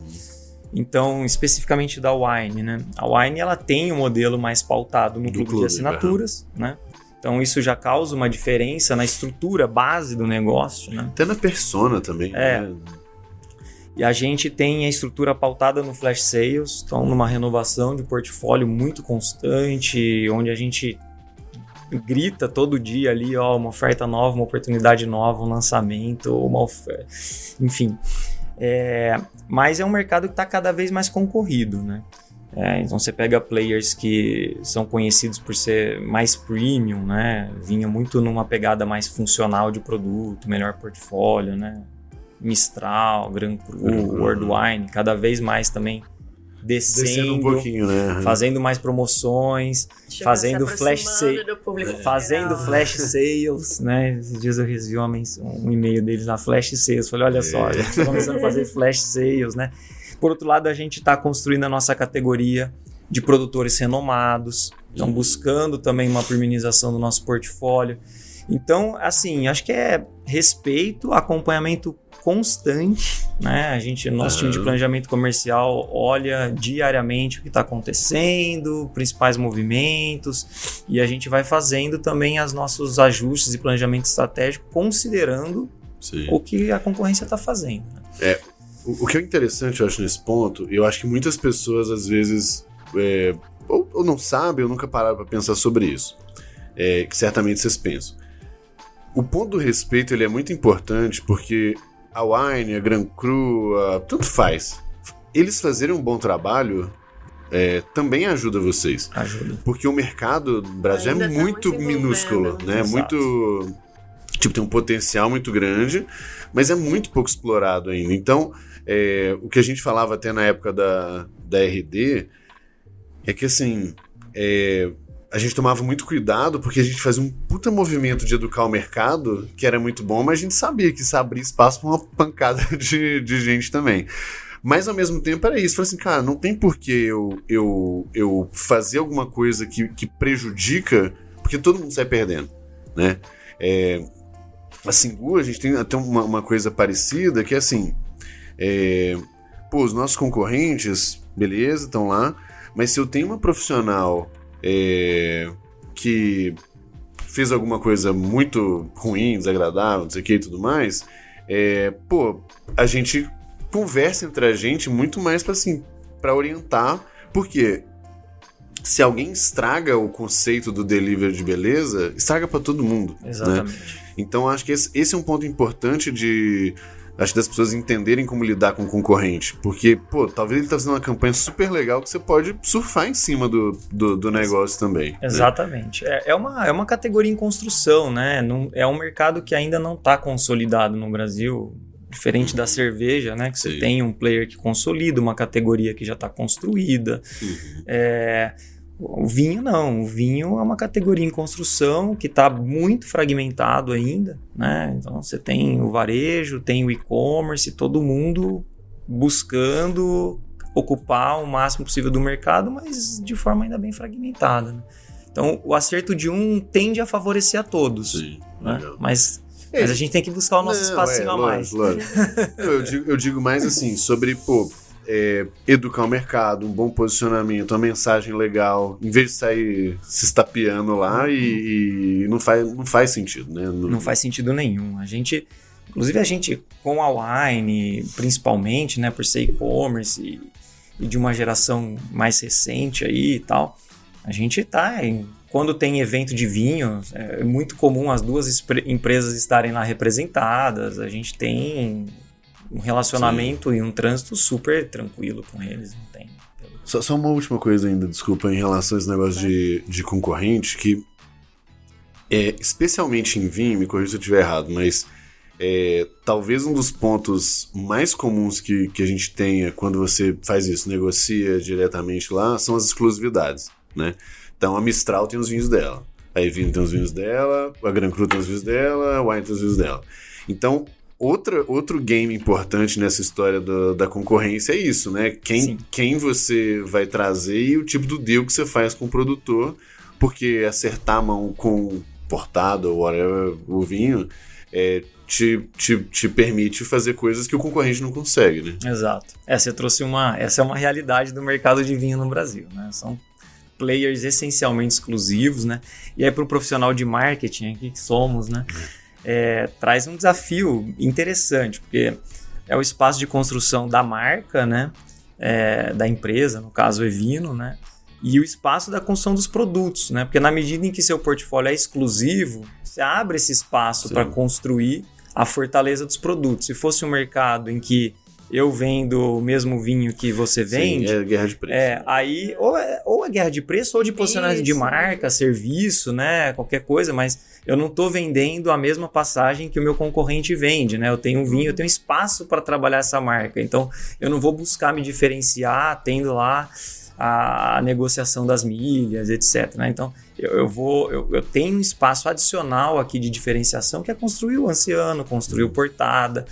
Então, especificamente da Wine, né? A Wine ela tem um modelo mais pautado no clube, clube, de assinaturas, né? Então isso já causa uma diferença na estrutura base do negócio, né? Até na persona também. É. Né? E a gente tem a estrutura pautada no flash sales, então numa renovação de portfólio muito constante, onde a gente grita todo dia ali, ó, uma oferta nova, uma oportunidade nova, um lançamento, uma oferta, enfim. É, mas é um mercado que está cada vez mais concorrido, né? É, então você pega players que são conhecidos por ser mais premium, né? Vinha muito numa pegada mais funcional de produto, melhor portfólio, né? Mistral, Gran Cru, uhum. World Wine, cada vez mais também descendo, descendo um pouquinho, né? fazendo mais promoções, Deixa fazendo flash sales, fazendo geral. flash sales, né? Esses dias eu recebi um e-mail deles na flash sales, falei, olha é. só, a gente tá começando a fazer flash sales, né? Por outro lado, a gente está construindo a nossa categoria de produtores renomados, estão buscando também uma premiumização do nosso portfólio. Então, assim, acho que é respeito, acompanhamento constante, né? A gente, nosso time de planejamento comercial olha diariamente o que está acontecendo, principais movimentos, e a gente vai fazendo também os nossos ajustes e planejamento estratégico considerando Sim. o que a concorrência está fazendo. Né? É, o, o, que é interessante, eu acho, nesse ponto, eu acho que muitas pessoas às vezes é, ou, ou, não sabem ou nunca pararam para pensar sobre isso, é, que certamente vocês pensam. O ponto do respeito ele é muito importante porque a Wine, a Gran Cru, a... tanto faz. Eles fazerem um bom trabalho é, também ajuda vocês. Ajuda. Porque o mercado do Brasil é Ainda é muito tá minúsculo, né? Exato. Muito tipo, tem um potencial muito grande, mas é muito pouco explorado ainda. Então, é, o que a gente falava até na época da, da RD é que, assim, é, a gente tomava muito cuidado porque a gente fazia um puta movimento de educar o mercado, que era muito bom, mas a gente sabia que isso abria espaço para uma pancada de, de gente também. Mas ao mesmo tempo era isso. Falei assim, cara, não tem por que eu, eu, eu fazer alguma coisa que, que prejudica, porque todo mundo sai perdendo, né? É, a Singu, a gente tem até uma, uma coisa parecida, que é assim, é, pô, os nossos concorrentes, beleza, estão lá, mas se eu tenho uma profissional é, que fez alguma coisa muito ruim, desagradável, não sei o que e tudo mais, é, pô, a gente conversa entre a gente muito mais para assim, para orientar, porque se alguém estraga o conceito do delivery de beleza, estraga para todo mundo. Né? Exatamente. Né? Então acho que esse, esse é um ponto importante de acho das pessoas entenderem como lidar com o concorrente. Porque, pô, talvez ele tá fazendo uma campanha super legal que você pode surfar em cima do, do, do negócio também. Né? Exatamente. Né? É, é, uma, é uma categoria em construção, né? Não, é um mercado que ainda não está consolidado no Brasil. Diferente da cerveja, né? Que você Sim. tem um player que consolida uma categoria que já está construída. Uhum. É o vinho não, o vinho é uma categoria em construção que está muito fragmentado ainda, né? Então você tem o varejo, tem o e-commerce, todo mundo buscando ocupar o máximo possível do mercado, mas de forma ainda bem fragmentada. Né? Então o acerto de um tende a favorecer a todos, Sim, né? mas mas a gente tem que buscar o nosso Não, espacinho é, a mais. Lógico, lógico. eu, digo, eu digo mais assim, sobre, pô, é, educar o mercado, um bom posicionamento, uma mensagem legal, em vez de sair se estapeando lá e, e, não, faz, não faz sentido, né? Não... não faz sentido nenhum. A gente, inclusive a gente com a Wine, principalmente, né, por ser e-commerce e, e, de uma geração mais recente aí e tal, a gente tá em, quando tem evento de vinho, é muito comum as duas empresas estarem lá representadas. A gente tem um relacionamento Sim. e um trânsito super tranquilo com eles, não tem. Só, só, uma última coisa ainda, desculpa, em relação a esse negócio de, de concorrente, que é, especialmente em vinho, me corrija se eu estiver errado, mas é, talvez um dos pontos mais comuns que, que a gente tenha quando você faz isso, negocia diretamente lá, são as exclusividades, né? Então a Mistral tem os vinhos dela, a Evino tem os vinhos dela, a Gran Cru tem os vinhos dela, a Wine tem os vinhos dela. Então Outra, outro game importante nessa história do, da concorrência é isso, né? Quem, quem você vai trazer e o tipo do deal que você faz com o produtor, porque acertar a mão com portado ou whatever, o vinho, é, te, te, te permite fazer coisas que o concorrente não consegue, né? Exato. É, você trouxe uma. Essa é uma realidade do mercado de vinho no Brasil, né? São players essencialmente exclusivos, né? E aí, para o profissional de marketing aqui que somos, né? É traz um desafio interessante, porque é o espaço de construção da marca, né? É, da empresa, no caso Evino, né? E o espaço da construção dos produtos, né? Porque na medida em que seu portfólio é exclusivo, você abre esse espaço para construir a fortaleza dos produtos. Se fosse um mercado em que eu vendo o mesmo vinho que você vende. Sim, é guerra de preço. É, aí ou é, ou é guerra de preço ou de posicionamento de marca, serviço, né? Qualquer coisa, mas eu não estou vendendo a mesma passagem que o meu concorrente vende, né? Eu tenho um vinho, eu tenho espaço para trabalhar essa marca. Então, eu não vou buscar me diferenciar tendo lá a negociação das milhas, etc. Né? Então, eu, eu vou, eu, eu, tenho um espaço adicional aqui de diferenciação que é construir o anciano, construir o portada.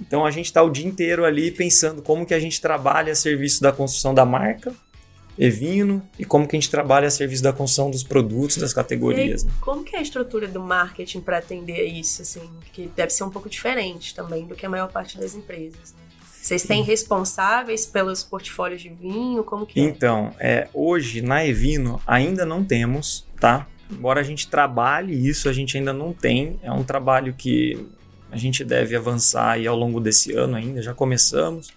Então a gente está o dia inteiro ali pensando como que a gente trabalha a serviço da construção da marca, Evino, e como que a gente trabalha a serviço da construção dos produtos, das categorias. Aí, né? Como que é a estrutura do marketing para atender isso, assim? Que deve ser um pouco diferente também do que a maior parte das empresas, né? Vocês têm responsáveis pelos portfólios de vinho? Como que é? Então, é, hoje na Evino ainda não temos, tá? Embora a gente trabalhe isso, a gente ainda não tem. É um trabalho que a gente deve avançar aí ao longo desse ano ainda, já começamos,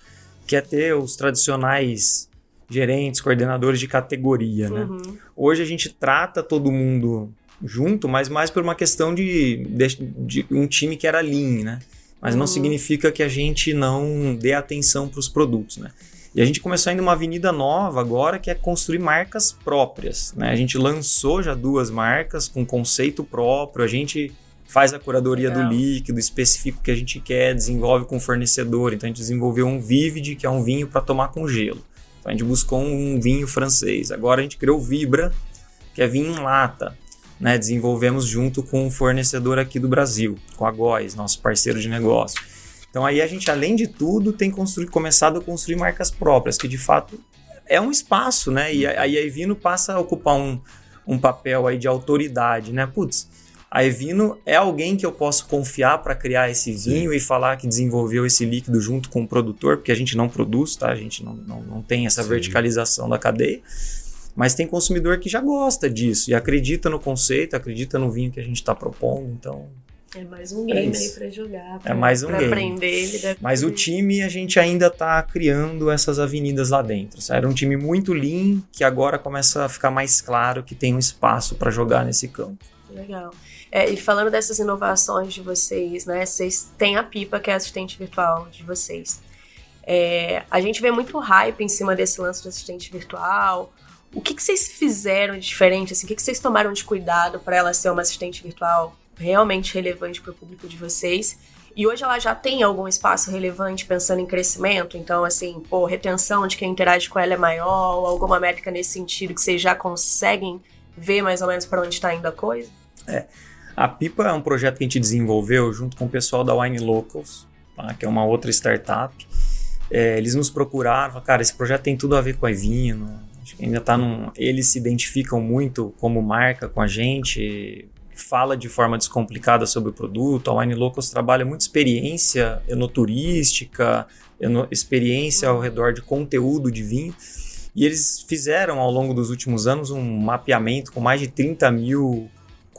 que é ter os tradicionais gerentes, coordenadores de categoria, né? Uhum. Hoje a gente trata todo mundo junto, mas mais por uma questão de, de, de um time que era lean, né? Mas uhum. não significa que a gente não dê atenção para os produtos, né? E a gente começou ainda uma avenida nova agora, que é construir marcas próprias, né? A gente lançou já duas marcas com conceito próprio, a gente faz a curadoria Legal. do líquido, especifica o que a gente quer, desenvolve com o fornecedor. Então a gente desenvolveu um Vivid, que é um vinho para tomar com gelo. Então a gente buscou um vinho francês. Agora a gente criou o Vibra, que é vinho em lata. Né? Desenvolvemos junto com um fornecedor aqui do Brasil, com a Góis, nosso parceiro de negócio. Então aí a gente, além de tudo, tem construído, começado a construir marcas próprias, que de fato é um espaço, né? E aí a Evino passa a ocupar um, um papel aí de autoridade, né? Putz, a Evino é alguém que eu posso confiar para criar esse vinho Sim. e falar que desenvolveu esse líquido junto com o produtor, porque a gente não produz, tá? A gente não, não, não tem essa Sim. verticalização da cadeia. Mas tem consumidor que já gosta disso e acredita no conceito, acredita no vinho que a gente está propondo. Então, é mais um game é aí pra jogar. Pra, é mais um pra game. aprender. Ele deve Mas o time, a gente ainda tá criando essas avenidas lá dentro. Era um time muito lean, que agora começa a ficar mais claro que tem um espaço para jogar nesse campo. Legal. É, e falando dessas inovações de vocês, né? Vocês têm a Pipa, que é assistente virtual de vocês. É, a gente vê muito hype em cima desse lance de assistente virtual. O que, que vocês fizeram de diferente? Assim, o que, que vocês tomaram de cuidado para ela ser uma assistente virtual realmente relevante para o público de vocês? E hoje ela já tem algum espaço relevante pensando em crescimento? Então, assim, pô, retenção de quem interage com ela é maior, alguma métrica nesse sentido que vocês já conseguem ver mais ou menos para onde está indo a coisa? É. A Pipa é um projeto que a gente desenvolveu junto com o pessoal da Wine Locals, tá? que é uma outra startup. É, eles nos procuraram, cara, esse projeto tem tudo a ver com a Evino. Ainda tá num. Eles se identificam muito como marca com a gente, fala de forma descomplicada sobre o produto. A Wine Locals trabalha muito experiência enoturística, eno, experiência ao redor de conteúdo de vinho. E eles fizeram ao longo dos últimos anos um mapeamento com mais de 30 mil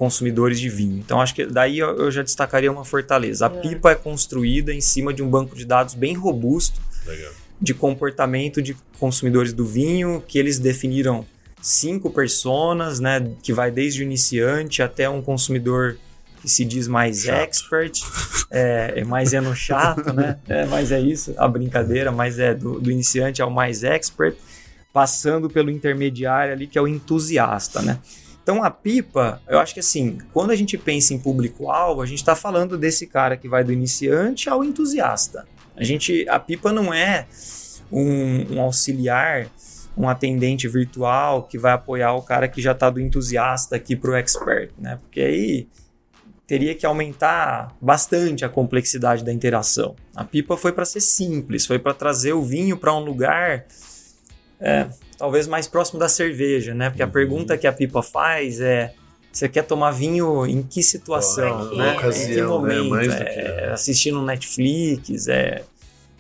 consumidores de vinho. Então acho que daí eu já destacaria uma fortaleza. A é. pipa é construída em cima de um banco de dados bem robusto Legal. de comportamento de consumidores do vinho que eles definiram cinco personas, né, que vai desde o iniciante até um consumidor que se diz mais chato. expert, é, é mais eno chato, né? É, mas é isso, a brincadeira, mas é do, do iniciante ao mais expert, passando pelo intermediário ali que é o entusiasta, né? Então a pipa, eu acho que assim, quando a gente pensa em público-alvo, a gente está falando desse cara que vai do iniciante ao entusiasta. A gente, a pipa não é um, um auxiliar, um atendente virtual que vai apoiar o cara que já está do entusiasta aqui para o expert, né? Porque aí teria que aumentar bastante a complexidade da interação. A pipa foi para ser simples, foi para trazer o vinho para um lugar é, talvez mais próximo da cerveja, né? Porque a uhum. pergunta que a Pipa faz é: você quer tomar vinho em que situação, oh, né? Ocasião, em que né? momento? Né? É, assistindo Netflix, é,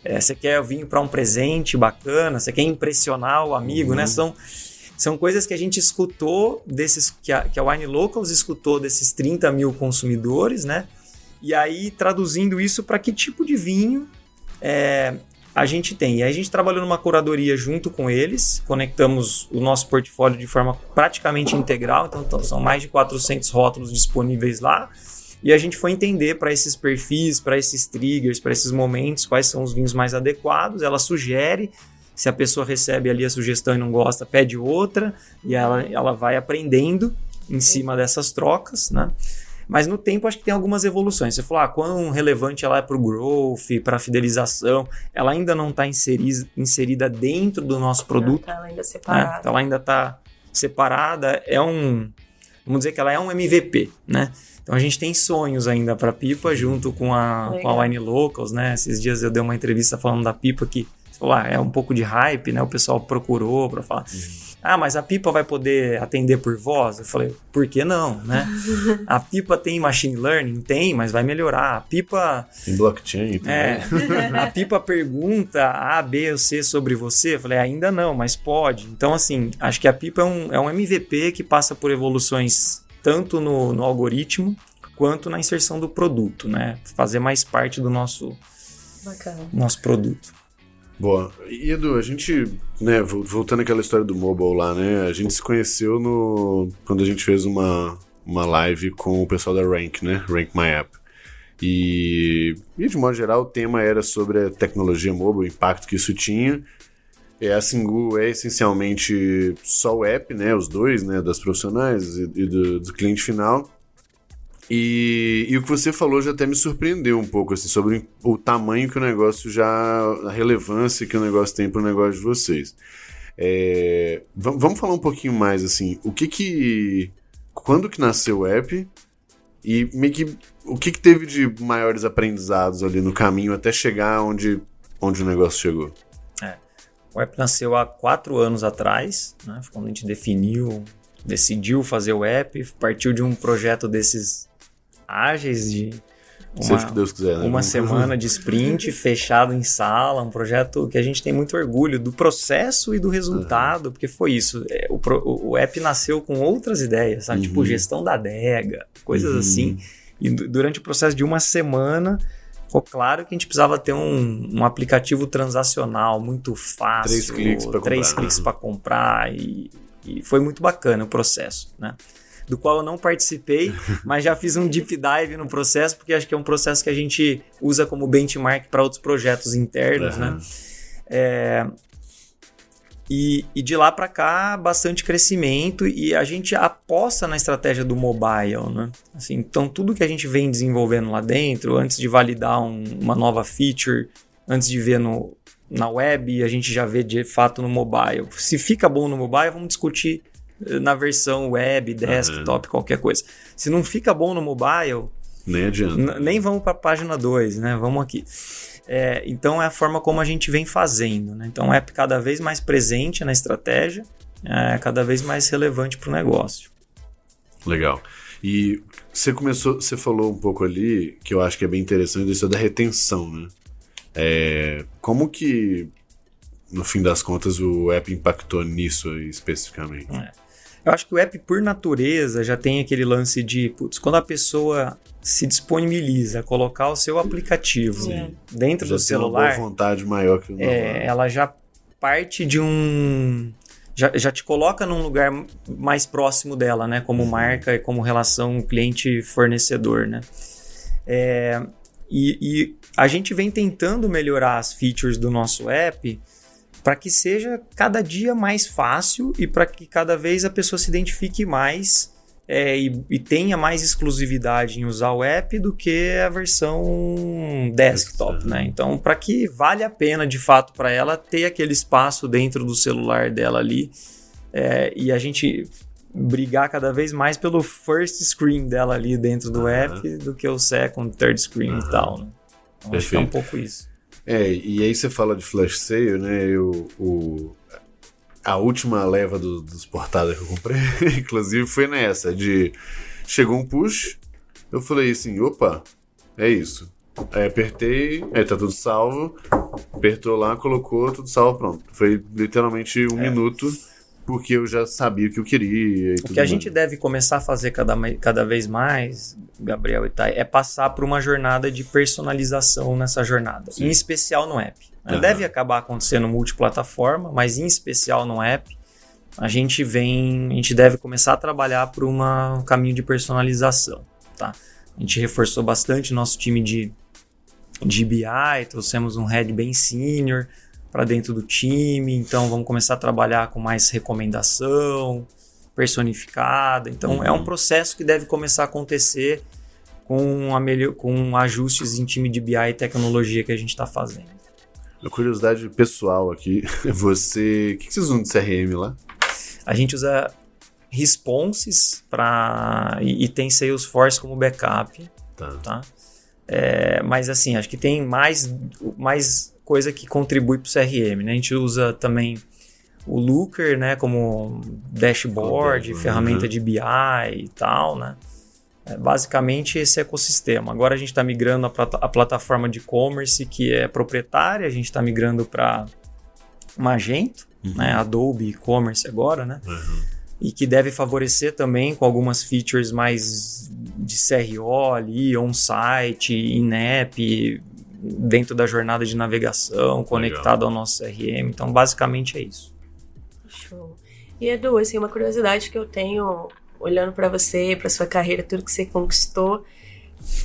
é, você quer vinho para um presente bacana, você quer impressionar o amigo, né? uhum. né? São, são coisas que a gente escutou desses, que a, que a Wine Locals escutou desses 30 mil consumidores, né? E aí, traduzindo isso para que tipo de vinho é, a gente tem. E aí a gente trabalhou numa curadoria junto com eles, conectamos o nosso portfólio de forma praticamente integral, então são mais de 400 rótulos disponíveis lá. E a gente foi entender para esses perfis, para esses triggers, para esses momentos, quais são os vinhos mais adequados. Ela sugere, se a pessoa recebe ali a sugestão e não gosta, pede outra, e ela, ela vai aprendendo em cima dessas trocas, né? Mas no tempo acho que tem algumas evoluções. Você falou, ah, quão relevante ela é para o growth, para a fidelização. Ela ainda não está inseri inserida dentro do nosso produto. Ela ainda separada. Né? Ela ainda está separada. É um, vamos dizer que ela é um MVP, né? Então a gente tem sonhos ainda para Pipa junto com a, com a Wine Locals, né? Esses dias eu dei uma entrevista falando da Pipa que falou, ah, é um pouco de hype, né? O pessoal procurou para falar. Uhum. Ah, mas a pipa vai poder atender por voz? Eu falei, por que não, né? a pipa tem machine learning? Tem, mas vai melhorar. A pipa... Tem blockchain também. É, a pipa pergunta A, B ou C sobre você? Eu falei, ainda não, mas pode. Então, assim, acho que a pipa é um, é um MVP que passa por evoluções tanto no, no algoritmo quanto na inserção do produto, né? Fazer mais parte do nosso, Bacana. nosso produto. Boa. E Edu, a gente, né, voltando àquela história do mobile lá, né, a gente se conheceu no quando a gente fez uma, uma live com o pessoal da Rank, né, Rank My App. E, e de modo geral o tema era sobre a tecnologia mobile, o impacto que isso tinha. É, a Singu é essencialmente só o app, né, os dois, né, das profissionais e, e do, do cliente final. E, e, o que você falou já até me surpreendeu um pouco, assim, sobre o tamanho que o negócio já. a relevância que o negócio tem para o negócio de vocês. É, vamos falar um pouquinho mais, assim, o que que. Quando que nasceu o app? E meio que. O que que teve de maiores aprendizados ali no caminho até chegar onde, onde o negócio chegou? É. O app nasceu há quatro anos atrás, né? Quando a gente definiu, decidiu fazer o app, partiu de um projeto desses ágeis de uma, quiser, né? uma semana de sprint fechado em sala, um projeto que a gente tem muito orgulho do processo e do resultado, uhum. porque foi isso. É, o, o, app nasceu com outras ideias, sabe? Tipo, uhum. Tipo gestão da adega, coisas uhum. assim. E durante o processo de uma semana, ficou claro que a gente precisava ter um, um aplicativo transacional muito fácil. Três cliques para comprar. Três cliques para comprar e, e foi muito bacana o processo, né? Do qual eu não participei, mas já fiz um deep dive no processo, porque acho que é um processo que a gente usa como benchmark para outros projetos internos, uhum. né? É, e, e, de lá para cá, bastante crescimento e a gente aposta na estratégia do mobile, né? Assim, então, tudo que a gente vem desenvolvendo lá dentro, antes de validar um, uma nova feature, antes de ver no, na web, a gente já vê de fato no mobile. Se fica bom no mobile, vamos discutir na versão web, desktop, uhum. qualquer coisa. Se não fica bom no mobile, nem adianta. Nem vamos para a página 2, né? Vamos aqui. É, então é a forma como a gente vem fazendo. Né? Então, app cada vez mais presente na estratégia, é cada vez mais relevante para o negócio. Legal. E você começou, você falou um pouco ali que eu acho que é bem interessante isso da retenção, né? É, como que no fim das contas o app impactou nisso especificamente? É. Eu acho que o app, por natureza, já tem aquele lance de, putz, quando a pessoa se disponibiliza a colocar o seu aplicativo Sim. dentro já do celular. Uma boa vontade maior que o é, Ela já parte de um. Já, já te coloca num lugar mais próximo dela, né? Como uhum. marca e como relação cliente-fornecedor, né? É, e, e a gente vem tentando melhorar as features do nosso app para que seja cada dia mais fácil e para que cada vez a pessoa se identifique mais é, e, e, tenha mais exclusividade em usar o app do que a versão desktop, né? Então, para que vale a pena de fato para ela ter aquele espaço dentro do celular dela ali é, e a gente brigar cada vez mais pelo first screen dela ali dentro do uhum. app do que o second, third screen uhum. e tal, né? Então, acho que é um pouco isso. É, e aí você fala de flash sale, né? Eu, o, a última leva do, dos portadas que eu comprei, inclusive, foi nessa, de chegou um push, eu falei assim, opa, é isso. Aí apertei, aí tá tudo salvo, apertou lá, colocou, tudo salvo, pronto. Foi literalmente um é. minuto porque eu já sabia o que eu queria. o que a mais. gente deve começar a fazer cada, cada vez mais, Gabriel e Thay, é passar por uma jornada de personalização nessa jornada, Sim. em especial no app. Uhum. Deve acabar acontecendo multiplataforma, mas em especial no app, a gente vem, a gente deve começar a trabalhar por uma, um caminho de personalização, tá? A gente reforçou bastante nosso time de, de BI, trouxemos um head bem senior, para dentro do time, então vamos começar a trabalhar com mais recomendação personificada. Então uhum. é um uhum. processo que deve começar a acontecer com, a melhor, com ajustes em time de BI e tecnologia que a gente está fazendo. Uma curiosidade pessoal aqui, você, o que vocês usam de CRM lá? A gente usa responses para e, e, tem Salesforce como backup, tá? tá? É, mas assim, acho que tem mais, mais coisa que contribui para o CRM. Né? A gente usa também o Looker né, como dashboard, ferramenta uhum. de BI e tal. Né? É basicamente esse ecossistema. Agora a gente está migrando a, a, plataforma de e-commerce que é proprietária, a gente está migrando para Magento, uhum. né, Adobe e-commerce agora, né? Uhum. E que deve favorecer também com algumas features mais de CRO ali, on-site, in-app, dentro da jornada de navegação, conectado Legal. ao nosso CRM. Então, basicamente é isso. Show. E Edu, assim, uma curiosidade que eu tenho olhando para você, para sua carreira, tudo que você conquistou,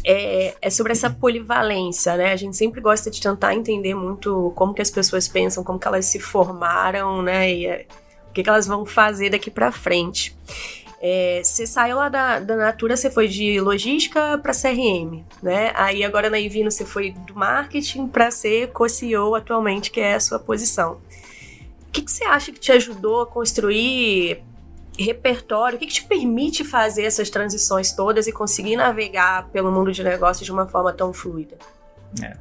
é, é, sobre essa polivalência, né? A gente sempre gosta de tentar entender muito como que as pessoas pensam, como que elas se formaram, né? E é, o que, que elas vão fazer daqui para frente. É, você saiu lá da, da Natura, você foi de logística para CRM, né? Aí agora na Ivino você foi do marketing para ser co-CEO atualmente, que é a sua posição. O que, que você acha que te ajudou a construir repertório? O que, que te permite fazer essas transições todas e conseguir navegar pelo mundo de negócios de uma forma tão fluida? É.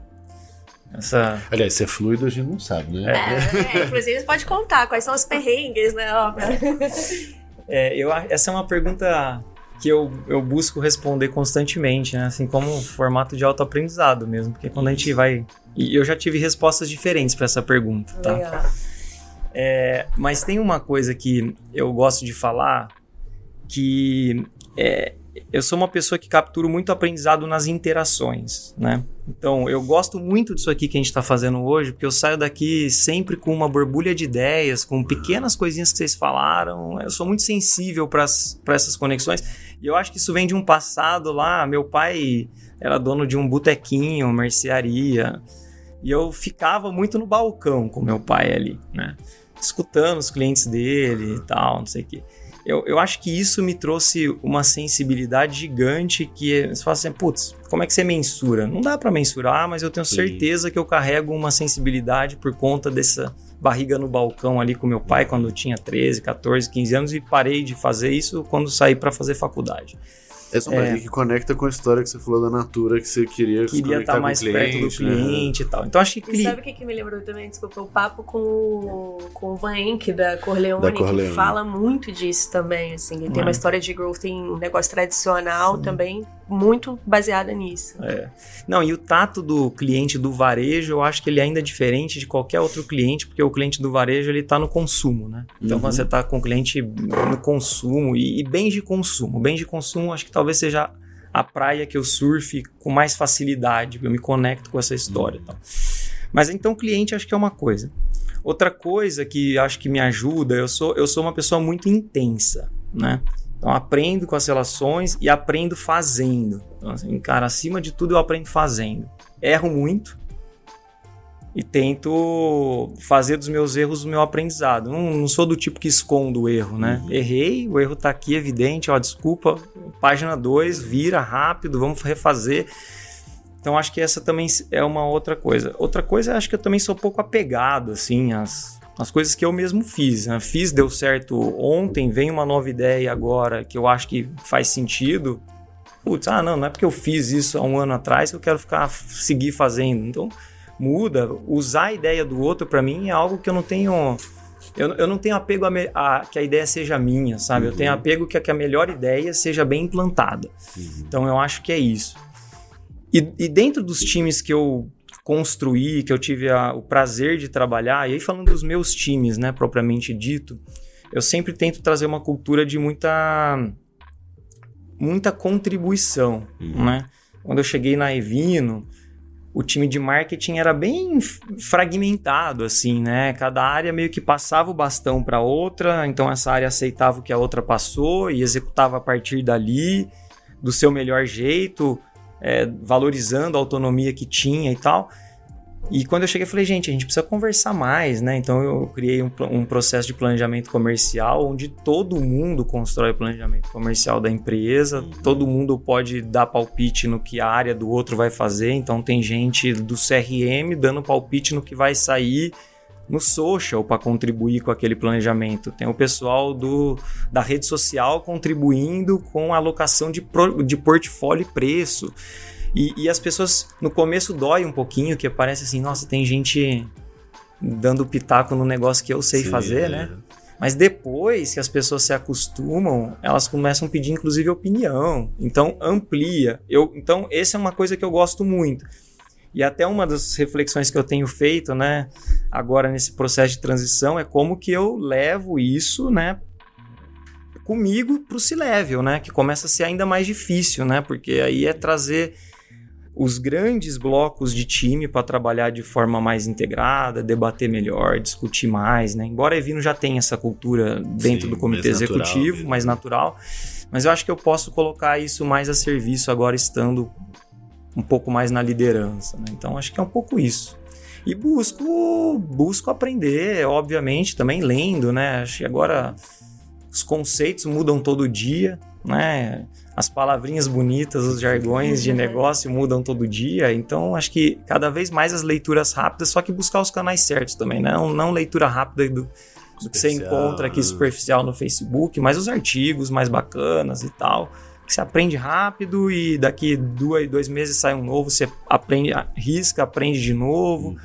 Essa... Aliás, se é fluido a gente não sabe, né? É, é, inclusive você pode contar quais são os perrengues, né? É, eu, essa é uma pergunta que eu, eu busco responder constantemente, né? Assim como formato de autoaprendizado mesmo, porque quando a gente vai. E eu já tive respostas diferentes para essa pergunta, tá? Legal. É, mas tem uma coisa que eu gosto de falar que é, eu sou uma pessoa que capturo muito aprendizado nas interações, né? Então, eu gosto muito disso aqui que a gente está fazendo hoje, porque eu saio daqui sempre com uma borbulha de ideias, com pequenas coisinhas que vocês falaram. Eu sou muito sensível para essas conexões. E eu acho que isso vem de um passado lá. Meu pai era dono de um botequinho, mercearia. E eu ficava muito no balcão com meu pai ali, né? Escutando os clientes dele e tal, não sei o quê eu, eu acho que isso me trouxe uma sensibilidade gigante que você fala assim, putz, como é que você mensura? Não dá para mensurar, mas eu tenho Sim. certeza que eu carrego uma sensibilidade por conta dessa barriga no balcão ali com meu pai quando eu tinha 13, 14, 15 anos e parei de fazer isso quando saí para fazer faculdade. Essa é, é que conecta com a história que você falou da Natura, que você queria Queria estar mais cliente, perto do cliente né? e tal. Então acho que... E sabe o que, que me lembrou também? Desculpa, o papo com o, com o Van Enck da Corleone, da Corleone, que fala muito disso também, assim. Ele tem uma história de growth em negócio tradicional Sim. também, muito baseada nisso. É. Não, e o tato do cliente do varejo, eu acho que ele é ainda é diferente de qualquer outro cliente, porque o cliente do varejo, ele tá no consumo, né? Então, uhum. quando você tá com o cliente no consumo, e, e bens de consumo, bens de consumo, acho que talvez seja a praia que eu surfe com mais facilidade, eu me conecto com essa história. Então. Mas então cliente acho que é uma coisa. Outra coisa que acho que me ajuda, eu sou, eu sou uma pessoa muito intensa, né? Então aprendo com as relações e aprendo fazendo. Então, assim, cara, acima de tudo eu aprendo fazendo. Erro muito, e tento fazer dos meus erros o meu aprendizado. Não, não sou do tipo que escondo o erro, né? Uhum. Errei, o erro tá aqui evidente, ó, desculpa, página 2, vira rápido, vamos refazer. Então acho que essa também é uma outra coisa. Outra coisa, acho que eu também sou pouco apegado, assim, às, às coisas que eu mesmo fiz. Né? Fiz, deu certo ontem, vem uma nova ideia agora que eu acho que faz sentido. Putz, ah, não, não é porque eu fiz isso há um ano atrás que eu quero ficar, seguir fazendo. Então, muda. Usar a ideia do outro, para mim, é algo que eu não tenho. Eu, eu não tenho apego a, me, a, que a ideia seja minha, sabe? Uhum. Eu tenho uhum. apego que a, que a melhor ideia seja bem implantada. Uhum. Então eu acho que é isso. E, e dentro dos times que eu construí, que eu tive a, o prazer de trabalhar, e aí falando dos meus times, né, propriamente dito, eu sempre tento trazer uma cultura de muita muita contribuição, uhum. né? Quando eu cheguei na Evino, o time de marketing era bem fragmentado, assim, né? Cada área meio que passava o bastão para outra, então essa área aceitava o que a outra passou e executava a partir dali, do seu melhor jeito, é, valorizando a autonomia que tinha e tal. E quando eu cheguei, eu falei, gente, a gente precisa conversar mais, né? Então eu criei um, um, processo de planejamento comercial onde todo mundo constrói o planejamento comercial da empresa, uhum. todo mundo pode dar palpite no que a área do outro vai fazer. Então tem gente do CRM dando palpite no que vai sair no social para contribuir com aquele planejamento. Tem o pessoal do, da rede social contribuindo com a alocação de, pro, de portfólio e preço. E, e, as pessoas, no começo dói um pouquinho, que parece assim, nossa, tem gente dando pitaco no negócio que eu sei Sim, fazer, é. né? Mas depois que as pessoas se acostumam, elas começam a pedir inclusive opinião. Então amplia. Eu, então essa é uma coisa que eu gosto muito. E até uma das reflexões que eu tenho feito, né, agora nesse processo de transição é como que eu levo isso, né, comigo para o C-level, né, que começa a ser ainda mais difícil, né, porque aí é trazer os grandes blocos de time para trabalhar de forma mais integrada, debater melhor, discutir mais, né? Embora a Evino já tenha essa cultura dentro Sim, do comitê mais executivo, natural, mais natural, mas eu acho que eu posso colocar isso mais a serviço agora estando um pouco mais na liderança, né? Então acho que é um pouco isso. E busco busco aprender, obviamente, também lendo, né? Acho que agora os conceitos mudam todo dia, né? As palavrinhas bonitas, os jargões de negócio mudam todo dia. Então, acho que cada vez mais as leituras rápidas, só que buscar os canais certos também, né? não, não leitura rápida do, do que você encontra aqui superficial no Facebook, mas os artigos mais bacanas e tal. Que você aprende rápido e daqui dois, dois meses sai um novo, você aprende, risca, aprende de novo. Uhum.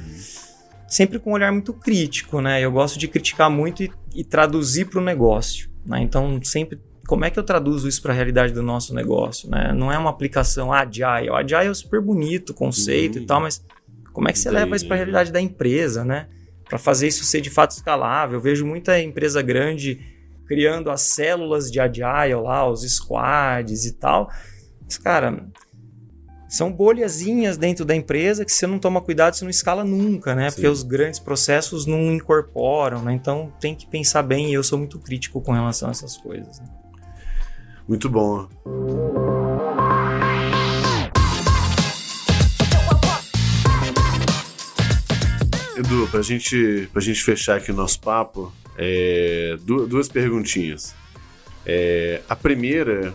Sempre com um olhar muito crítico, né? Eu gosto de criticar muito e, e traduzir para o negócio. Né? Então, sempre como é que eu traduzo isso para a realidade do nosso negócio, né? Não é uma aplicação agile. O agile é super bonito, conceito uhum. e tal, mas como é que você Entendi. leva isso para a realidade da empresa, né? Para fazer isso ser de fato escalável. Eu vejo muita empresa grande criando as células de agile lá, os squads e tal. Mas, cara, são bolhazinhas dentro da empresa que se você não toma cuidado, você não escala nunca, né? Sim. Porque os grandes processos não incorporam, né? Então tem que pensar bem e eu sou muito crítico com relação a essas coisas. Né? Muito bom. Edu, pra gente, pra gente fechar aqui o nosso papo, é, duas perguntinhas. É, a primeira,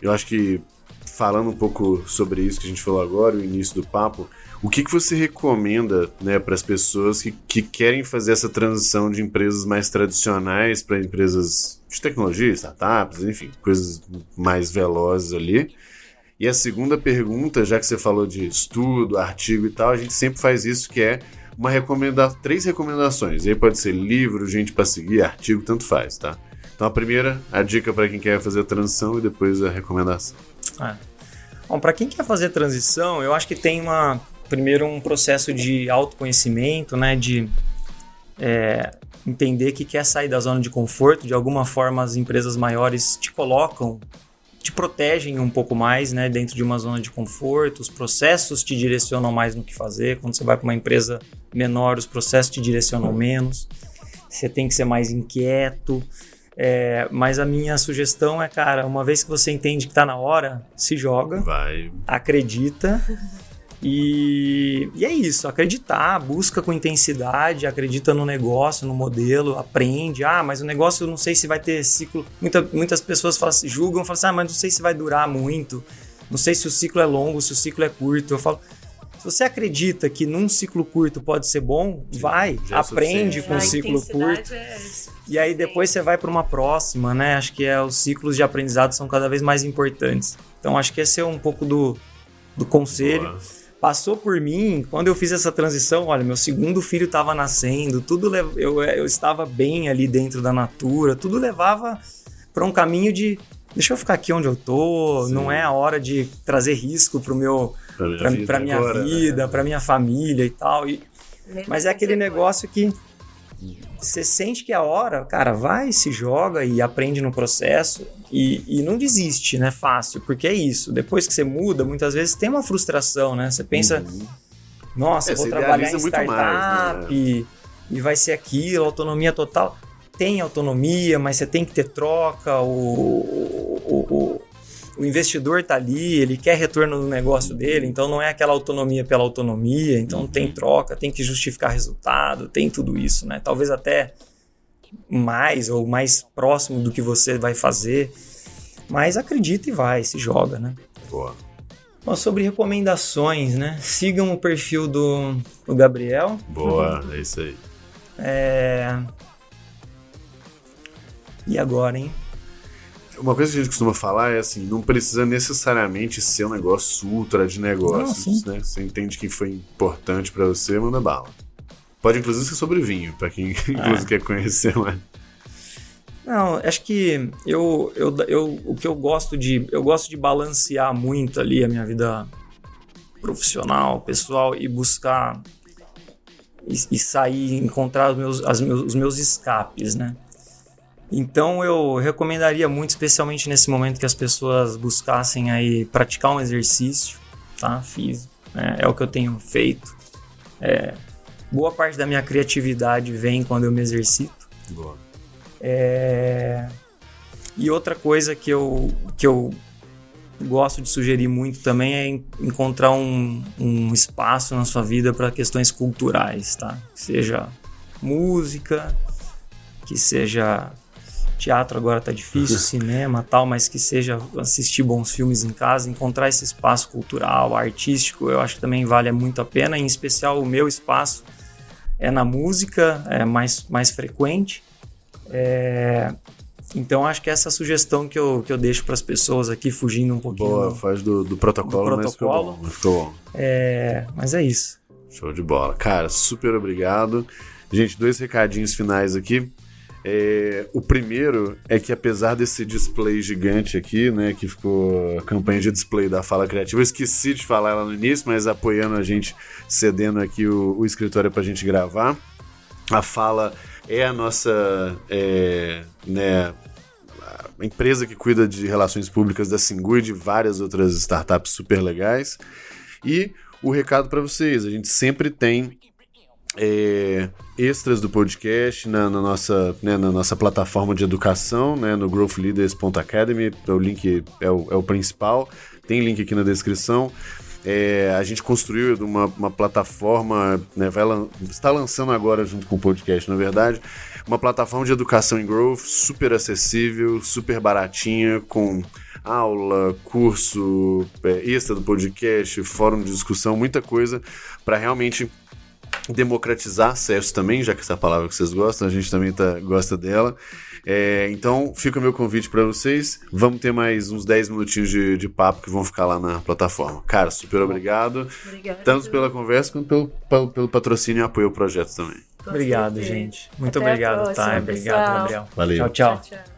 eu acho que falando um pouco sobre isso que a gente falou agora, o início do papo, o que, que você recomenda né, para as pessoas que, que querem fazer essa transição de empresas mais tradicionais para empresas de tecnologia, startups, enfim, coisas mais velozes ali? E a segunda pergunta, já que você falou de estudo, artigo e tal, a gente sempre faz isso que é uma recomenda três recomendações. E aí pode ser livro, gente para seguir, artigo, tanto faz, tá? Então a primeira, a dica para quem quer fazer a transição e depois a recomendação. Ah. Bom, para quem quer fazer transição, eu acho que tem uma primeiro um processo de autoconhecimento, né, de é, entender que quer sair da zona de conforto. De alguma forma, as empresas maiores te colocam, te protegem um pouco mais, né, dentro de uma zona de conforto. Os processos te direcionam mais no que fazer. Quando você vai para uma empresa menor, os processos te direcionam menos. Você tem que ser mais inquieto. É, mas a minha sugestão é, cara, uma vez que você entende que está na hora, se joga, vai. acredita e, e, é isso, acreditar, busca com intensidade, acredita no negócio, no modelo, aprende. Ah, mas o negócio eu não sei se vai ter ciclo. Muita, muitas pessoas falam, julgam, falam assim, ah, mas não sei se vai durar muito, não sei se o ciclo é longo, se o ciclo é curto. Eu falo, se você acredita que num ciclo curto pode ser bom, vai, é aprende com o ciclo curto. É e aí depois você vai para uma próxima, né? Acho que é, os ciclos de aprendizado são cada vez mais importantes. Então acho que esse é um pouco do, do conselho. Boa passou por mim, quando eu fiz essa transição, olha, meu segundo filho estava nascendo, tudo eu, eu estava bem ali dentro da natura, tudo levava para um caminho de deixa eu ficar aqui onde eu tô, Sim. não é a hora de trazer risco pro meu para minha, pra, vida, pra minha, né? pra minha família e tal. E, mas é aquele negócio que você sente que é a hora, cara, vai, se joga e aprende no processo e, e não desiste, né? Fácil, porque é isso. Depois que você muda, muitas vezes tem uma frustração, né? Você pensa, uhum. nossa, é, vou trabalhar em startup mais, né? e, e vai ser aquilo, autonomia total. Tem autonomia, mas você tem que ter troca, o, o, o o investidor está ali, ele quer retorno no negócio dele, então não é aquela autonomia pela autonomia, então tem uhum. troca, tem que justificar resultado, tem tudo isso, né? Talvez até mais ou mais próximo do que você vai fazer, mas acredita e vai, se joga, né? Boa. Bom, sobre recomendações, né? Sigam o perfil do, do Gabriel. Boa, uhum. é isso aí. É... E agora, hein? Uma coisa que a gente costuma falar é assim, não precisa necessariamente ser um negócio ultra de negócios, não, né? Você entende que foi importante para você, manda bala. Pode inclusive ser sobre vinho, para quem inclusive quer conhecer mais. Não, acho que eu, eu, eu, o que eu gosto de. Eu gosto de balancear muito ali a minha vida profissional, pessoal, e buscar e, e sair, encontrar os meus, as meus, os meus escapes, né? Então eu recomendaria muito, especialmente nesse momento que as pessoas buscassem aí praticar um exercício, tá? Físico. Né? É o que eu tenho feito. É, boa parte da minha criatividade vem quando eu me exercito. Boa. É, e outra coisa que eu, que eu gosto de sugerir muito também é encontrar um, um espaço na sua vida para questões culturais, tá? Que seja música, que seja teatro agora tá difícil, cinema tal, mas que seja assistir bons filmes em casa, encontrar esse espaço cultural, artístico, eu acho que também vale muito a pena, em especial o meu espaço é na música, é mais, mais frequente. É, então acho que essa é a sugestão que eu, que eu deixo para as pessoas aqui, fugindo um pouquinho. Boa, do, faz do, do protocolo, do mas ficou protocolo. bom. Ficou bom. É, mas é isso. Show de bola. Cara, super obrigado. Gente, dois recadinhos finais aqui. É, o primeiro é que apesar desse display gigante aqui, né, que ficou a campanha de display da Fala Criativa, eu esqueci de falar lá no início, mas apoiando a gente, cedendo aqui o, o escritório pra gente gravar. A Fala é a nossa, é, né, a empresa que cuida de relações públicas da Singu e de várias outras startups super legais. E o recado para vocês, a gente sempre tem é, extras do podcast na, na nossa, né, na nossa plataforma de educação, né, no growthleaders.academy, o link é o, é o principal, tem link aqui na descrição. É, a gente construiu uma, uma plataforma, né, vai está lançando agora junto com o podcast, na verdade, uma plataforma de educação em growth super acessível, super baratinha, com aula, curso, é, extra do podcast, fórum de discussão, muita coisa para realmente democratizar acesso também, já que essa palavra que vocês gostam, a gente também tá, gosta dela. É, então, fica o meu convite para vocês. Vamos ter mais uns 10 minutinhos de, de, papo que vão ficar lá na plataforma. Cara, super obrigado. Obrigada. Tanto pela conversa quanto pelo, pelo, pelo patrocínio e apoio ao projeto também. Obrigado, gente. Muito Até obrigado, Thay. Obrigado, pessoal. Gabriel. Valeu. Tchau, tchau. Tchau, tchau.